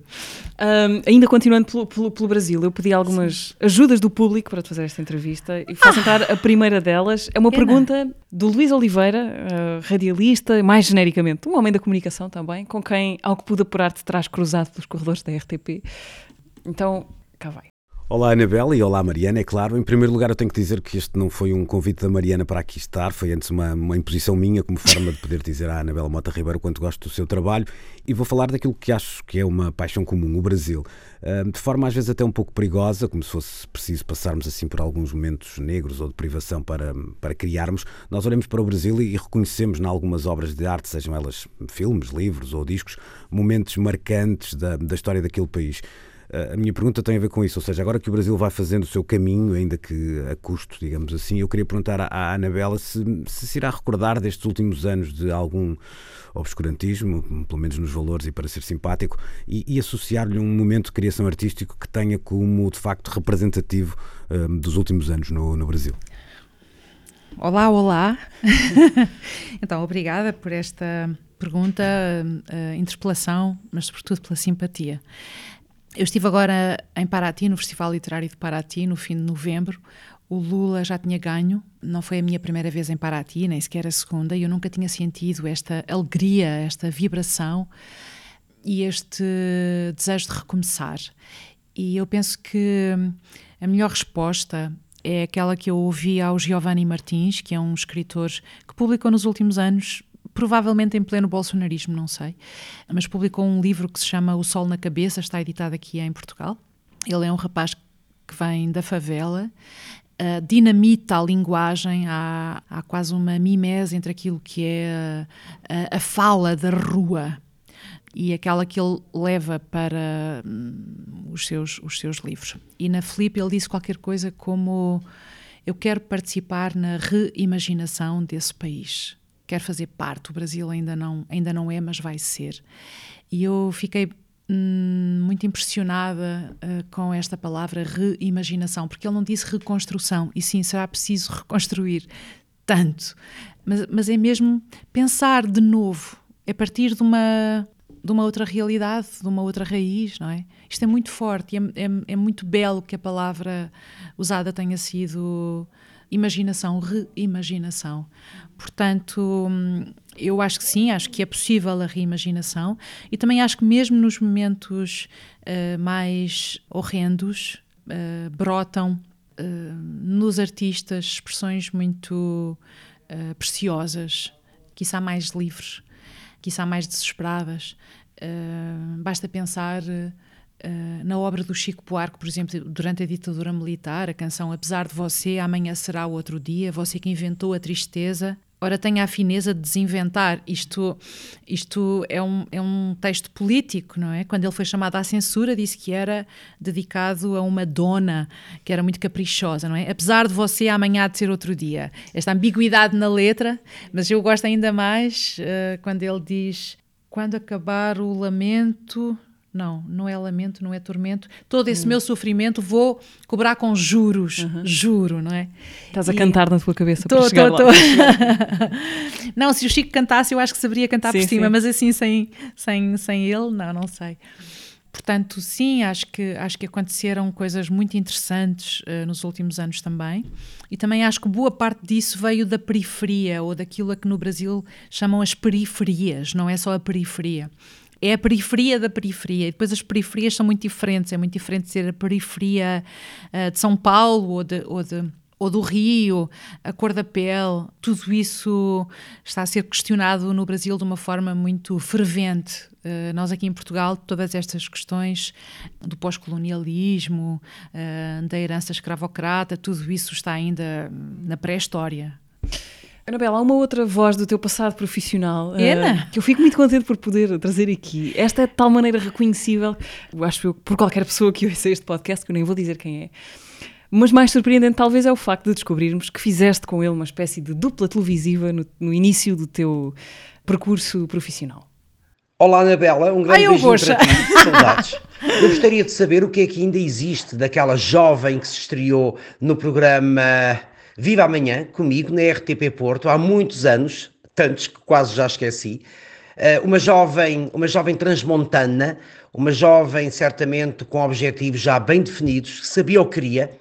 Um, ainda continuando pelo, pelo, pelo, Brasil, eu pedi algumas Sim. ajudas do público para te fazer esta entrevista e faço ah. entrar a primeira delas. É uma pergunta do Luís Oliveira, uh, radialista, mais genericamente, um homem da comunicação também, com quem, ao que pude apurar, te traz cruzado pelos corredores da RTP. Então, cá vai. Olá Anabela e olá Mariana, é claro. Em primeiro lugar eu tenho que dizer que este não foi um convite da Mariana para aqui estar, foi antes uma, uma imposição minha como forma de poder dizer à Anabela Mota Ribeiro quanto gosto do seu trabalho e vou falar daquilo que acho que é uma paixão comum, o Brasil. De forma às vezes até um pouco perigosa, como se fosse preciso passarmos assim por alguns momentos negros ou de privação para, para criarmos, nós olhamos para o Brasil e reconhecemos em algumas obras de arte, sejam elas filmes, livros ou discos, momentos marcantes da, da história daquele país. A minha pergunta tem a ver com isso, ou seja, agora que o Brasil vai fazendo o seu caminho, ainda que a custo, digamos assim, eu queria perguntar à Anabela se, se, se irá recordar destes últimos anos de algum obscurantismo, pelo menos nos valores e para ser simpático, e, e associar-lhe um momento de criação artístico que tenha como, de facto, representativo um, dos últimos anos no, no Brasil. Olá, olá. *laughs* então, obrigada por esta pergunta, uh, interpelação, mas sobretudo pela simpatia. Eu estive agora em Paraty, no Festival Literário de Paraty, no fim de novembro. O Lula já tinha ganho, não foi a minha primeira vez em Paraty, nem sequer a segunda, e eu nunca tinha sentido esta alegria, esta vibração e este desejo de recomeçar. E eu penso que a melhor resposta é aquela que eu ouvi ao Giovanni Martins, que é um escritor que publicou nos últimos anos provavelmente em pleno bolsonarismo, não sei, mas publicou um livro que se chama O Sol na Cabeça, está editado aqui em Portugal. Ele é um rapaz que vem da favela, uh, dinamita a linguagem, há, há, quase uma mimese entre aquilo que é a, a, a fala da rua e aquela que ele leva para hum, os, seus, os seus livros. E na Felipe ele disse qualquer coisa como: Eu quero participar na reimaginação desse país quer fazer parte. O Brasil ainda não, ainda não é, mas vai ser. E eu fiquei hum, muito impressionada uh, com esta palavra reimaginação, porque ele não disse reconstrução, e sim, será preciso reconstruir tanto. Mas, mas é mesmo pensar de novo, a partir de uma, de uma outra realidade, de uma outra raiz, não é? Isto é muito forte e é, é, é muito belo que a palavra usada tenha sido imaginação, reimaginação. Portanto, eu acho que sim, acho que é possível a reimaginação e também acho que mesmo nos momentos uh, mais horrendos uh, brotam uh, nos artistas expressões muito preciosas, quiçá mais livres, quiçá mais desesperadas. basta pensar Uh, na obra do Chico Buarque, por exemplo, durante a ditadura militar, a canção Apesar de Você, Amanhã Será Outro Dia, você que inventou a tristeza, ora tenha a fineza de desinventar. Isto, isto é, um, é um texto político, não é? Quando ele foi chamado à censura, disse que era dedicado a uma dona que era muito caprichosa, não é? Apesar de você, amanhã há de ser outro dia. Esta ambiguidade na letra, mas eu gosto ainda mais uh, quando ele diz: quando acabar o lamento não, não é lamento, não é tormento. Todo esse hum. meu sofrimento vou cobrar com juros, uhum. juro, não é? Estás a cantar na tua cabeça tô, para chegar tô, lá. Tô. *laughs* *laughs* não, se o Chico cantasse, eu acho que saberia cantar sim, por cima, sim. mas assim, sem, sem, sem ele, não, não sei. Portanto, sim, acho que, acho que aconteceram coisas muito interessantes uh, nos últimos anos também. E também acho que boa parte disso veio da periferia, ou daquilo a que no Brasil chamam as periferias, não é só a periferia é a periferia da periferia. E depois as periferias são muito diferentes. É muito diferente ser a periferia uh, de São Paulo ou de, ou de, ou do rio, a cor da pele, tudo isso está a ser questionado no Brasil de uma forma muito fervente. Uh, nós aqui em Portugal, todas estas questões do pós-colonialismo, uh, da herança escravocrata, tudo isso está ainda na pré-história. Anabela, há uma outra voz do teu passado profissional uh, que eu fico muito contente por poder trazer aqui. Esta é de tal maneira reconhecível, eu acho eu, por qualquer pessoa que *laughs* ouça este podcast, que eu nem vou dizer quem é. Mas mais surpreendente talvez é o facto de descobrirmos que fizeste com ele uma espécie de dupla televisiva no, no início do teu percurso profissional. Olá, Anabela, um grande Ai, beijinho poxa. para ti, saudades. Eu gostaria de saber o que é que ainda existe daquela jovem que se estreou no programa Viva Amanhã, comigo, na RTP Porto, há muitos anos, tantos que quase já esqueci. Uh, uma jovem, uma jovem transmontana, uma jovem certamente com objetivos já bem definidos, que sabia o que queria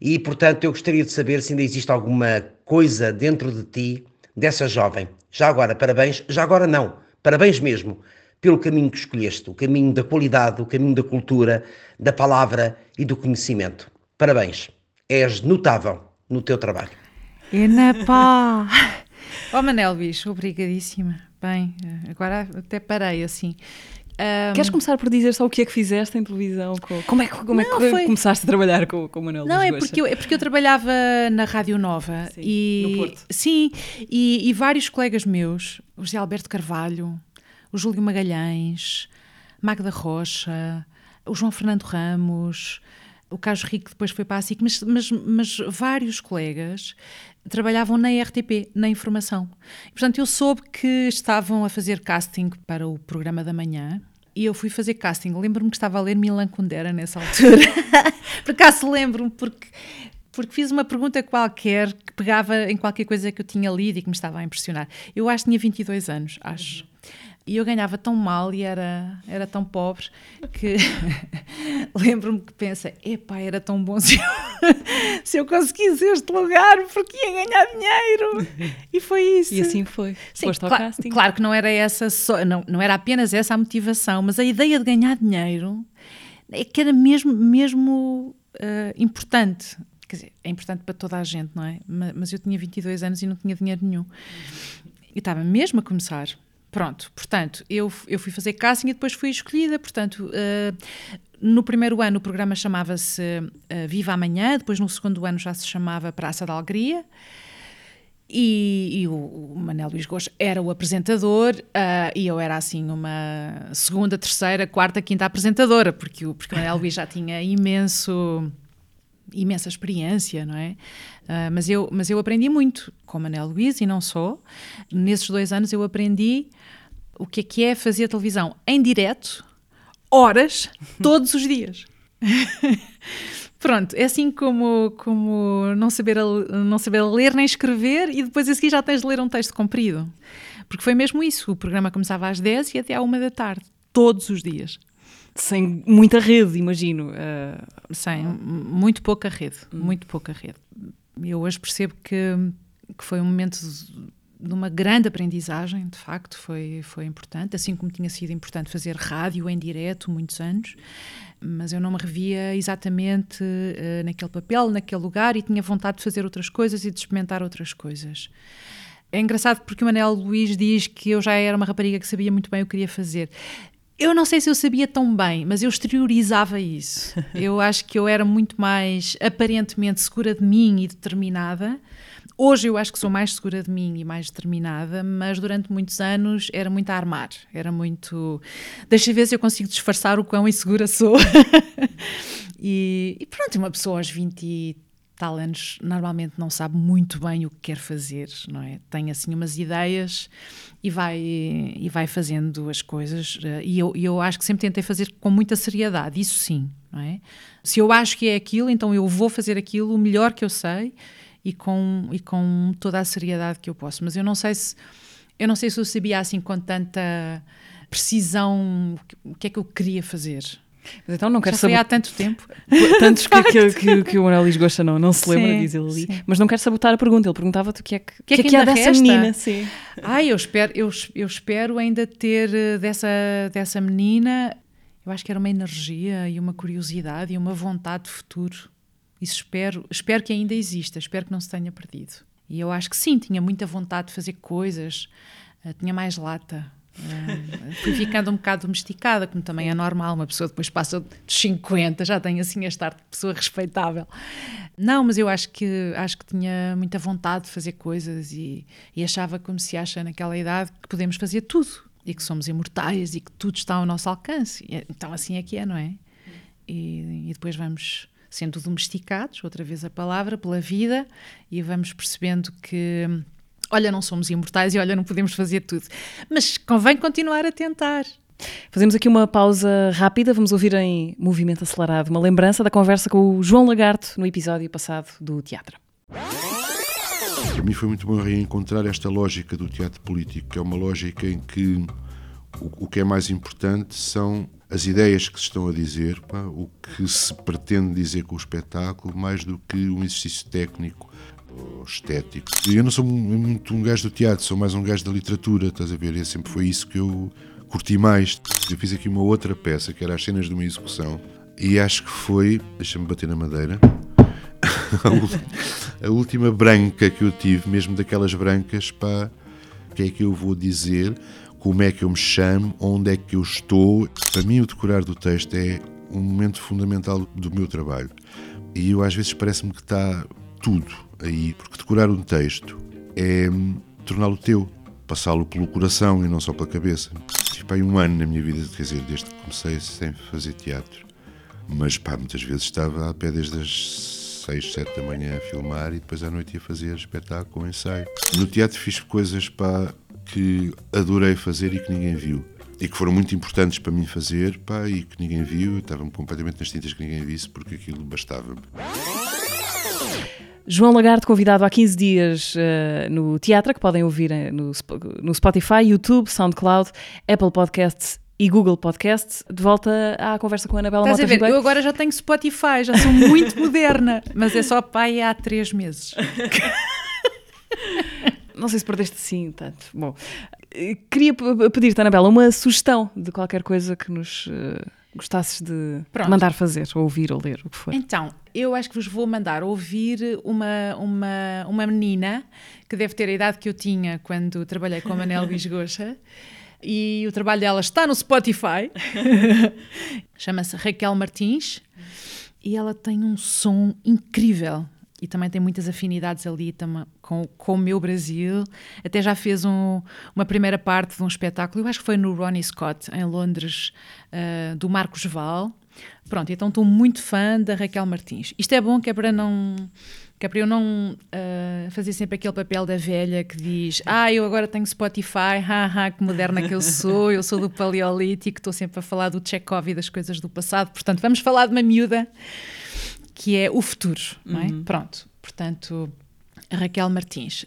e, portanto, eu gostaria de saber se ainda existe alguma coisa dentro de ti dessa jovem. Já agora, parabéns, já agora não, parabéns mesmo pelo caminho que escolheste, o caminho da qualidade, o caminho da cultura, da palavra e do conhecimento. Parabéns, és notável no teu trabalho. Enapá! *laughs* oh Manel Bicho, obrigadíssima. Bem, agora até parei assim. Um... Queres começar por dizer só o que é que fizeste em televisão? Como é que, como não, é que foi... começaste a trabalhar com, com o Manuel Não, é porque, eu, é porque eu trabalhava na Rádio Nova. Sim, e, no Porto. Sim, e, e vários colegas meus, o José Alberto Carvalho, o Júlio Magalhães, Magda Rocha, o João Fernando Ramos, o Carlos Rico depois foi para a SIC, mas, mas, mas vários colegas trabalhavam na RTP, na informação. Portanto, eu soube que estavam a fazer casting para o programa da manhã e eu fui fazer casting. Lembro-me que estava a ler Milan Kundera nessa altura. *laughs* Por acaso lembro-me, porque, porque fiz uma pergunta qualquer que pegava em qualquer coisa que eu tinha lido e que me estava a impressionar. Eu acho que tinha 22 anos, acho. E eu ganhava tão mal e era, era tão pobre que *laughs* lembro-me que pensa, epá, era tão bom se eu, *laughs* se eu conseguisse este lugar porque ia ganhar dinheiro. E foi *laughs* isso. E assim foi. Sim, Foste claro, casting. claro que não era essa só, não, não era apenas essa a motivação, mas a ideia de ganhar dinheiro é que era mesmo, mesmo uh, importante. Quer dizer, é importante para toda a gente, não é? Mas, mas eu tinha 22 anos e não tinha dinheiro nenhum. E estava mesmo a começar. Pronto, portanto, eu, eu fui fazer casting e depois fui escolhida. Portanto, uh, no primeiro ano o programa chamava-se uh, Viva Amanhã, depois no segundo ano já se chamava Praça da Alegria. E, e o, o, Manel Luís Gomes era o apresentador uh, e eu era assim uma segunda, terceira, quarta, quinta apresentadora, porque o, porque o Manel Luís já tinha imenso imensa experiência, não é? Uh, mas, eu, mas eu aprendi muito com Manel Luís e não só. Nesses dois anos eu aprendi o que é que é fazer televisão em direto, horas, *laughs* todos os dias. *laughs* Pronto, é assim como, como não, saber, não saber ler nem escrever e depois a seguir já tens de ler um texto comprido. Porque foi mesmo isso, o programa começava às 10 e até à 1 da tarde, todos os dias sem muita rede, imagino. Uh... Sem, muito pouca rede, hum. muito pouca rede. Eu hoje percebo que, que foi um momento de uma grande aprendizagem, de facto, foi, foi importante, assim como tinha sido importante fazer rádio em direto muitos anos, mas eu não me revia exatamente uh, naquele papel, naquele lugar e tinha vontade de fazer outras coisas e de experimentar outras coisas. É engraçado porque o Manel Luís diz que eu já era uma rapariga que sabia muito bem o que queria fazer. Eu não sei se eu sabia tão bem, mas eu exteriorizava isso. *laughs* Eu acho que eu era muito mais aparentemente segura de mim e determinada. Hoje eu acho que sou mais segura de mim e mais determinada, mas durante muitos anos era muito a armar. Era muito. Deixa ver se eu consigo disfarçar o quão insegura sou. *laughs* e, e pronto, uma pessoa aos 20 tal anos normalmente não sabe muito bem o que quer fazer, não é? Tem assim umas ideias e vai, e vai fazendo as coisas. Eh, e eu, eu acho que sempre tentei fazer com muita seriedade, isso sim, não é? Se eu acho que é aquilo, então eu vou fazer aquilo o melhor que eu sei e com, e com toda a seriedade que eu posso. Mas eu não sei se eu não sei se eu sabia assim com tanta precisão o que é que eu queria fazer. Mas então não quero Já saber. há tanto tempo. *laughs* Tantos que, que, que, que o Luís gosta, não, não se lembra, Sim, diz ele ali. sim. Mas não quero sabotar a pergunta. Ele perguntava-te o que é que, que é que que, há ainda dessa resta? menina. Sim. Ai, eu espero, eu, eu espero ainda ter eh, dessa, dessa menina, eu acho que era uma energia e uma curiosidade e uma vontade de futuro. Isso espero, espero que ainda exista, espero que não se tenha perdido. E eu acho que sim, tinha muita vontade de fazer coisas, uh, tinha mais lata. Uh, fui ficando um bocado domesticada, como também é normal, uma pessoa depois passa dos 50, já tem assim esta arte de pessoa respeitável. Não, mas eu acho que acho que tinha muita vontade de fazer coisas e, e achava como se acha naquela idade que podemos fazer tudo e que somos imortais e que tudo está ao nosso alcance. Então assim é que é, não é? E, e depois vamos sendo domesticados, outra vez a palavra, pela vida e vamos percebendo que, olha, não somos imortais e olha, não podemos fazer tudo. Mas convém continuar a tentar. Fazemos aqui uma pausa rápida, vamos ouvir em movimento acelerado uma lembrança da conversa com o João Lagarto no episódio passado do teatro. Para mim foi muito bom reencontrar esta lógica do teatro político, que é uma lógica em que o, o que é mais importante são as ideias que se estão a dizer, pá, o que se pretende dizer com o espetáculo, mais do que um exercício técnico estético. Eu não sou muito um gajo do teatro, sou mais um gajo da literatura, estás a ver? E sempre foi isso que eu curti mais. Eu fiz aqui uma outra peça, que era as cenas de uma execução, e acho que foi, deixa-me bater na madeira, *laughs* a última branca que eu tive, mesmo daquelas brancas, pá, o que é que eu vou dizer? como é que eu me chamo, onde é que eu estou. Para mim, o decorar do texto é um momento fundamental do meu trabalho. E eu, às vezes, parece-me que está tudo aí, porque decorar um texto é torná-lo teu, passá-lo pelo coração e não só pela cabeça. Tive um ano na minha vida, quer dizer, desde que comecei sem fazer teatro. Mas pá, muitas vezes estava a pé desde as 6, 7 da manhã a filmar e depois à noite ia fazer espetáculo, ensaio. No teatro fiz coisas para que adorei fazer e que ninguém viu. E que foram muito importantes para mim fazer, pá, e que ninguém viu. Estava-me completamente nas tintas que ninguém visse, porque aquilo bastava-me. João Lagarde, convidado há 15 dias uh, no teatro, que podem ouvir uh, no, no Spotify, YouTube, SoundCloud, Apple Podcasts e Google Podcasts. De volta à conversa com a Anabela Estás Mota a ver, Ribeiro. eu agora já tenho Spotify, já sou muito moderna, mas é só pai há três meses. *laughs* Não sei se perdeste assim tanto. Bom, eh, queria pedir-te, Anabela, uma sugestão de qualquer coisa que nos uh, gostasses de Pronto. mandar fazer, ou ouvir, ou ler, o que for. Então, eu acho que vos vou mandar ouvir uma, uma, uma menina que deve ter a idade que eu tinha quando trabalhei com a Manel Luís Goxa. E o trabalho dela está no Spotify. *laughs* Chama-se Raquel Martins. E ela tem um som incrível e também tem muitas afinidades ali com, com o meu Brasil. Até já fez um, uma primeira parte de um espetáculo, eu acho que foi no Ronnie Scott, em Londres, uh, do Marcos Val. Pronto, então estou muito fã da Raquel Martins. Isto é bom que é para não que é para eu não uh, fazer sempre aquele papel da velha que diz ah, eu agora tenho Spotify, haha, que moderna que eu sou, eu sou do Paleolítico, estou sempre a falar do Chekhov e das coisas do passado, portanto vamos falar de uma miúda que é o futuro, não é? Uhum. Pronto, portanto, Raquel Martins.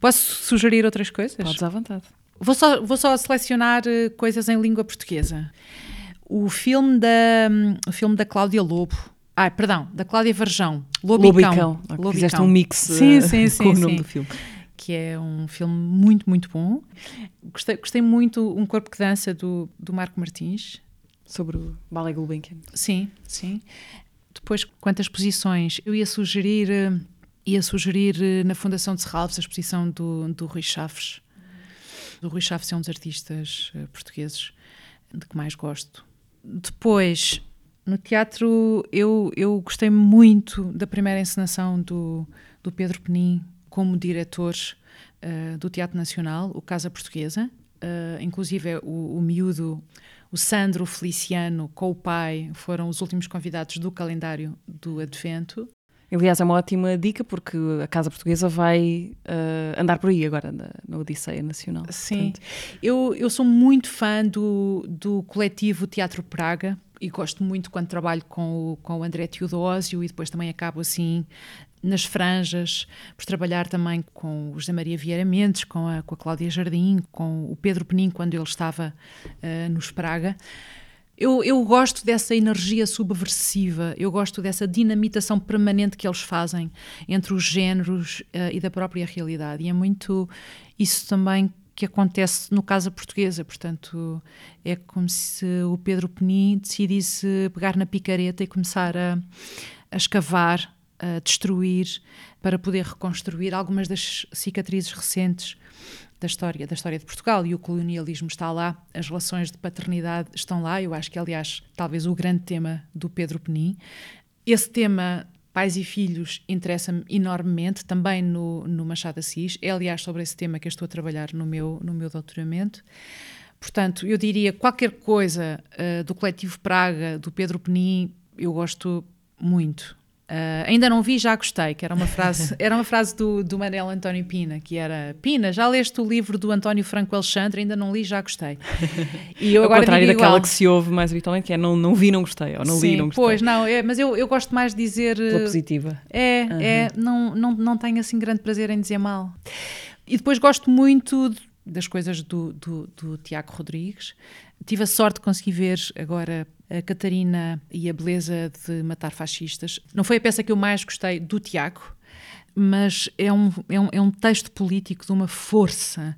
Posso sugerir outras coisas? Podes à vontade. Vou só, vou só selecionar uh, coisas em língua portuguesa. O filme da, o filme da Cláudia Lobo. Ah, perdão, da Cláudia Varjão. Lobicão. Lobicão. Lobicão. Fizeste um mix sim, sim, uh, *laughs* sim, com sim. o nome do filme. Que é um filme muito, muito bom. Gostei, gostei muito Um Corpo que Dança, do, do Marco Martins. Sobre o Ballet Gulbenkian. Sim, sim. Depois, quantas exposições, eu ia sugerir, eh, ia sugerir eh, na Fundação de Serralves a exposição do, do Rui Chaves. O Rui Chaves é um dos artistas uh, portugueses de que mais gosto. Depois, no teatro, eu, eu gostei muito da primeira encenação do, do Pedro Penin como diretor uh, do Teatro Nacional, o Casa Portuguesa. Uh, inclusive, o, o miúdo o Sandro Feliciano com o pai foram os últimos convidados do calendário do Advento. Aliás, é uma ótima dica porque a Casa Portuguesa vai uh, andar por aí agora na, na Odisseia Nacional. Sim, eu, eu sou muito fã do, do coletivo Teatro Praga e gosto muito quando trabalho com o, com o André Teodósio e depois também acabo assim nas franjas, por trabalhar também com o José Maria Vieira Mendes, com a, com a Cláudia Jardim, com o Pedro Penin, quando ele estava uh, no Spraga. Eu, eu, gosto dessa energia subversiva, eu gosto dessa dinamitação permanente que eles fazem entre os géneros uh, e da própria realidade. E é muito isso também que acontece no caso portuguesa. Portanto, é como se o Pedro Penin decidisse pegar na picareta e começar a, a escavar a destruir para poder reconstruir algumas das cicatrizes recentes da história, da história de Portugal e o colonialismo está lá, as relações de paternidade estão lá, eu acho que aliás talvez o grande tema do Pedro Penin. Esse tema pais e filhos interessa-me enormemente, também no, no Machado Assis, é aliás sobre esse tema que eu estou a trabalhar no meu, no meu doutoramento. Portanto, eu diria qualquer coisa uh, do coletivo Praga, do Pedro Penin, eu gosto muito. Uh, ainda não vi, já gostei, que era uma frase, *laughs* era uma frase do, do Manel António Pina, que era Pina, já leste o livro do António Franco Alexandre, ainda não li, já gostei. *laughs* E eu Ao agora contrário daquela igual. que se ouve mais habitualmente, que é não, não vi, não gostei, ou não Sim, li, não gostei. Pois, não, é, mas eu, eu gosto mais de dizer... Pela positiva. É, uhum. é, não, não, não tenho assim grande prazer em dizer mal. E depois gosto muito das coisas do, do, do Tiago Rodrigues. Tive a sorte de conseguir ver agora a Catarina e a Beleza de Matar Fascistas. Não foi a peça que eu mais gostei do Tiago, mas é um, é um, é um texto político de uma força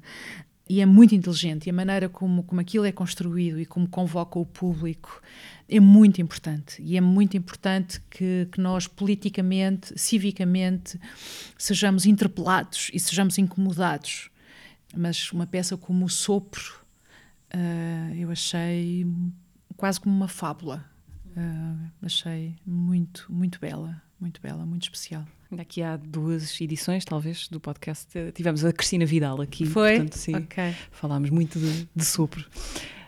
e é muito inteligente. E a maneira como, como aquilo é construído e como convoca o público é muito importante. E é muito importante que, que nós, politicamente, civicamente, sejamos interpelados e sejamos incomodados. Mas uma peça como O Sopro, uh, eu achei quase como uma fábula. Uh, achei muito, muito bela, muito bela, muito especial. Aqui há duas edições, talvez, do podcast. Tivemos a Cristina Vidal aqui. Foi? Portanto, sim, okay. falámos muito de, de sopro.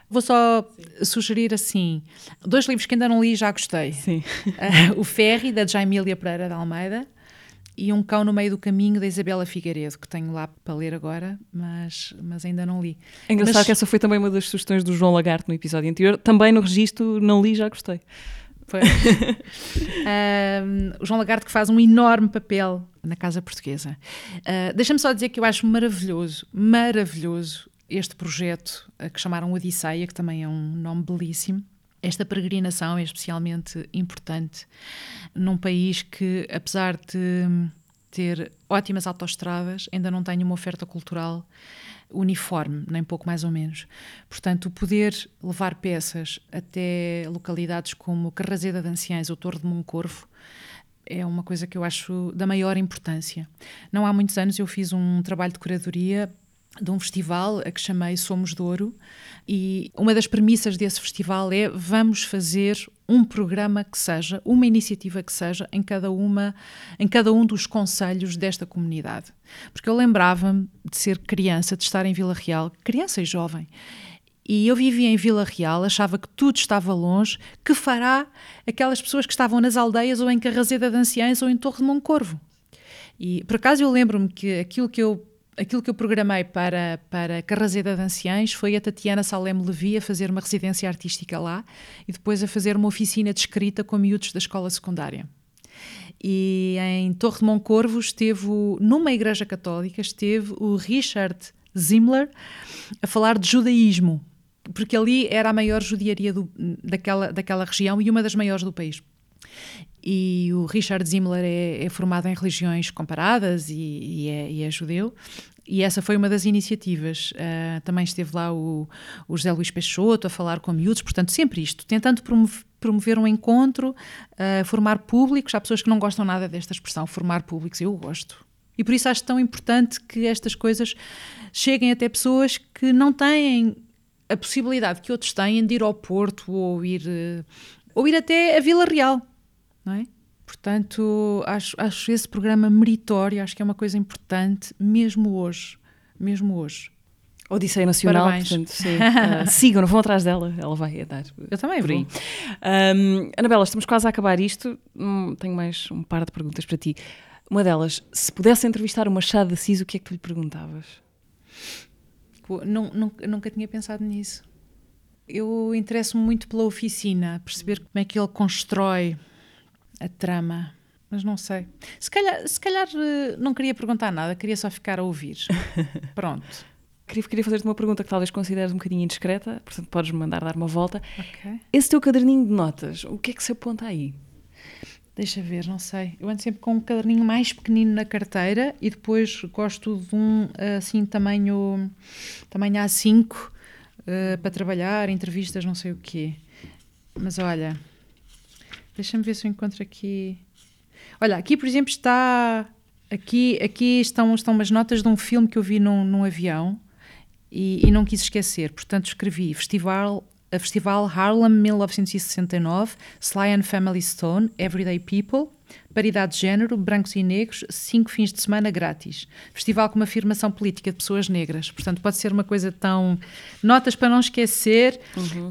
Vou só sugerir assim: dois livros que ainda não li e já gostei. Sim. Uh, o Ferry, da Jaimília Pereira de Almeida, e Um Cão no Meio do Caminho, da Isabela Figueiredo, que tenho lá para ler agora, mas, mas ainda não li. É engraçado mas... que essa foi também uma das sugestões do João Lagarto no episódio anterior. Também no registro não li, já gostei. Um, *laughs* o João Lagarto que faz um enorme papel na Casa Portuguesa. Uh, Deixa-me só dizer que eu acho maravilhoso, maravilhoso este projeto uh, que chamaram Odisseia, que também é um nome belíssimo. Esta peregrinação é especialmente importante num país que, apesar de ter ótimas autoestradas, ainda não tem uma oferta cultural uniforme, nem pouco mais ou menos. Portanto, poder levar peças até localidades como Carrazeda de Anciães ou Torre de Moncorvo é uma coisa que eu acho da maior importância. Não há muitos anos eu fiz um trabalho de curadoria de um festival a que chamei Somos Douro e uma das premissas desse festival é vamos fazer um programa que seja, uma iniciativa que seja em cada uma, em cada um dos conselhos desta comunidade. Porque eu lembrava-me de ser criança, de estar em Vila Real, criança e jovem, e eu vivia em Vila Real, achava que tudo estava longe, que fará aquelas pessoas que estavam nas aldeias ou em Carrazeda de Anciães ou em Torre de Moncorvo. E por acaso eu lembro-me que aquilo que eu aquilo que eu programei para, para Carrazeda de Anciães foi a Tatiana Salem Levi a fazer uma residência artística lá e depois a fazer uma oficina de escrita com miúdos da escola secundária. E em Torre de Moncorvo esteve, numa igreja católica, esteve o Richard Zimmler a falar de judaísmo, porque ali era a maior judiaria do, daquela, daquela região e uma das maiores do país. E o Richard Zimmler é, é formado em religiões comparadas e, e, é, e, é, judeu. E essa foi uma das iniciativas. Uh, também esteve lá o, o José Luís Peixoto a falar com miúdos, portanto, sempre isto, tentando promover, um encontro, uh, formar públicos. Há pessoas que não gostam nada desta expressão, formar públicos, eu gosto. E por isso acho tão importante que estas coisas cheguem até pessoas que não têm a possibilidade que outros têm de ir ao Porto ou ir, uh, ou ir até a Vila Real não é? Portanto, acho, acho esse programa meritório, acho que é uma coisa importante, mesmo hoje. Mesmo hoje. Odisseia Nacional, Parabéns. portanto, sim. *laughs* Uh, sigam, não vão atrás dela, ela vai dar. Eu também por vou. Aí. Um, Anabela, estamos quase a acabar isto. Hum, tenho mais um par de perguntas para ti. Uma delas, se pudesse entrevistar o Machado de Assis, o que é que tu lhe perguntavas? Não, nunca, nunca tinha pensado nisso. Eu interesso-me muito pela oficina, perceber como é que ele constrói a trama. Mas não sei. Se calhar, se calhar eh, não queria perguntar nada, queria só ficar a ouvir. *laughs* Pronto. Queria, queria fazer-te uma pergunta que talvez consideres um bocadinho indiscreta, portanto podes-me mandar dar uma volta. Okay. Esse teu caderninho de notas, o que é que se aponta aí? Deixa ver, não sei. Eu ando sempre com um caderninho mais pequenino na carteira e depois gosto de um assim tamanho, tamanho A5 uh, para trabalhar, entrevistas, não sei o quê. Mas olha, Deixa-me ver se eu encontro aqui. Olha, aqui, por exemplo, está. Aqui, aqui estão, estão umas notas de um filme que eu vi num, num avião e, e não quis esquecer. Portanto, escrevi Festival, a Festival Harlem 1969, Sly and Family Stone, Everyday People, paridade de género, brancos e negros, cinco fins de semana grátis. Festival com uma afirmação política de pessoas negras. Portanto, pode ser uma coisa tão. Notas para não esquecer,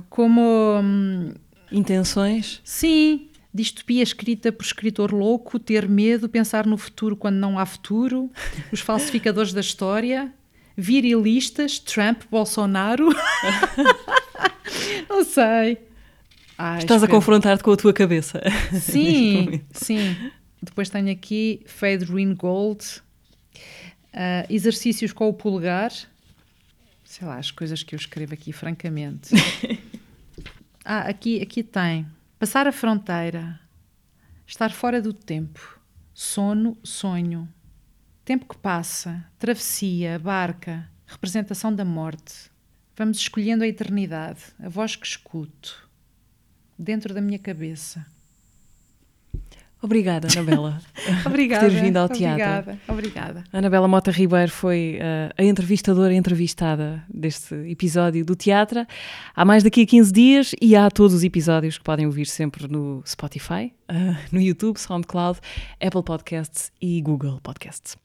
como. hum, Intenções? Sim, distopia escrita por escritor louco, ter medo, pensar no futuro quando não há futuro, *laughs* os falsificadores da história, virilistas, Trump, Bolsonaro. *laughs* não sei. Estás a espero. confrontar-te com a tua cabeça. Sim, *laughs* sim. Depois tenho aqui Fade Gold, ah, exercícios com o polegar. Sei lá, as coisas que eu escrevo aqui, francamente. ah, aqui, aqui tem. Passar a fronteira. Estar fora do tempo. Sono, sonho. Tempo que passa. Travessia, barca. Representação da morte. Vamos escolhendo a eternidade. A voz que escuto. Dentro da minha cabeça. Obrigada, Anabela. *laughs* Obrigada. Por teres vindo ao teatro. Obrigada. Obrigada. Anabela Mota Ribeiro foi eh, a entrevistadora entrevistada deste episódio do teatro. Há mais daqui a 15 dias e há todos os episódios que podem ouvir sempre no Spotify, eh, no YouTube, SoundCloud, Apple Podcasts e Google Podcasts.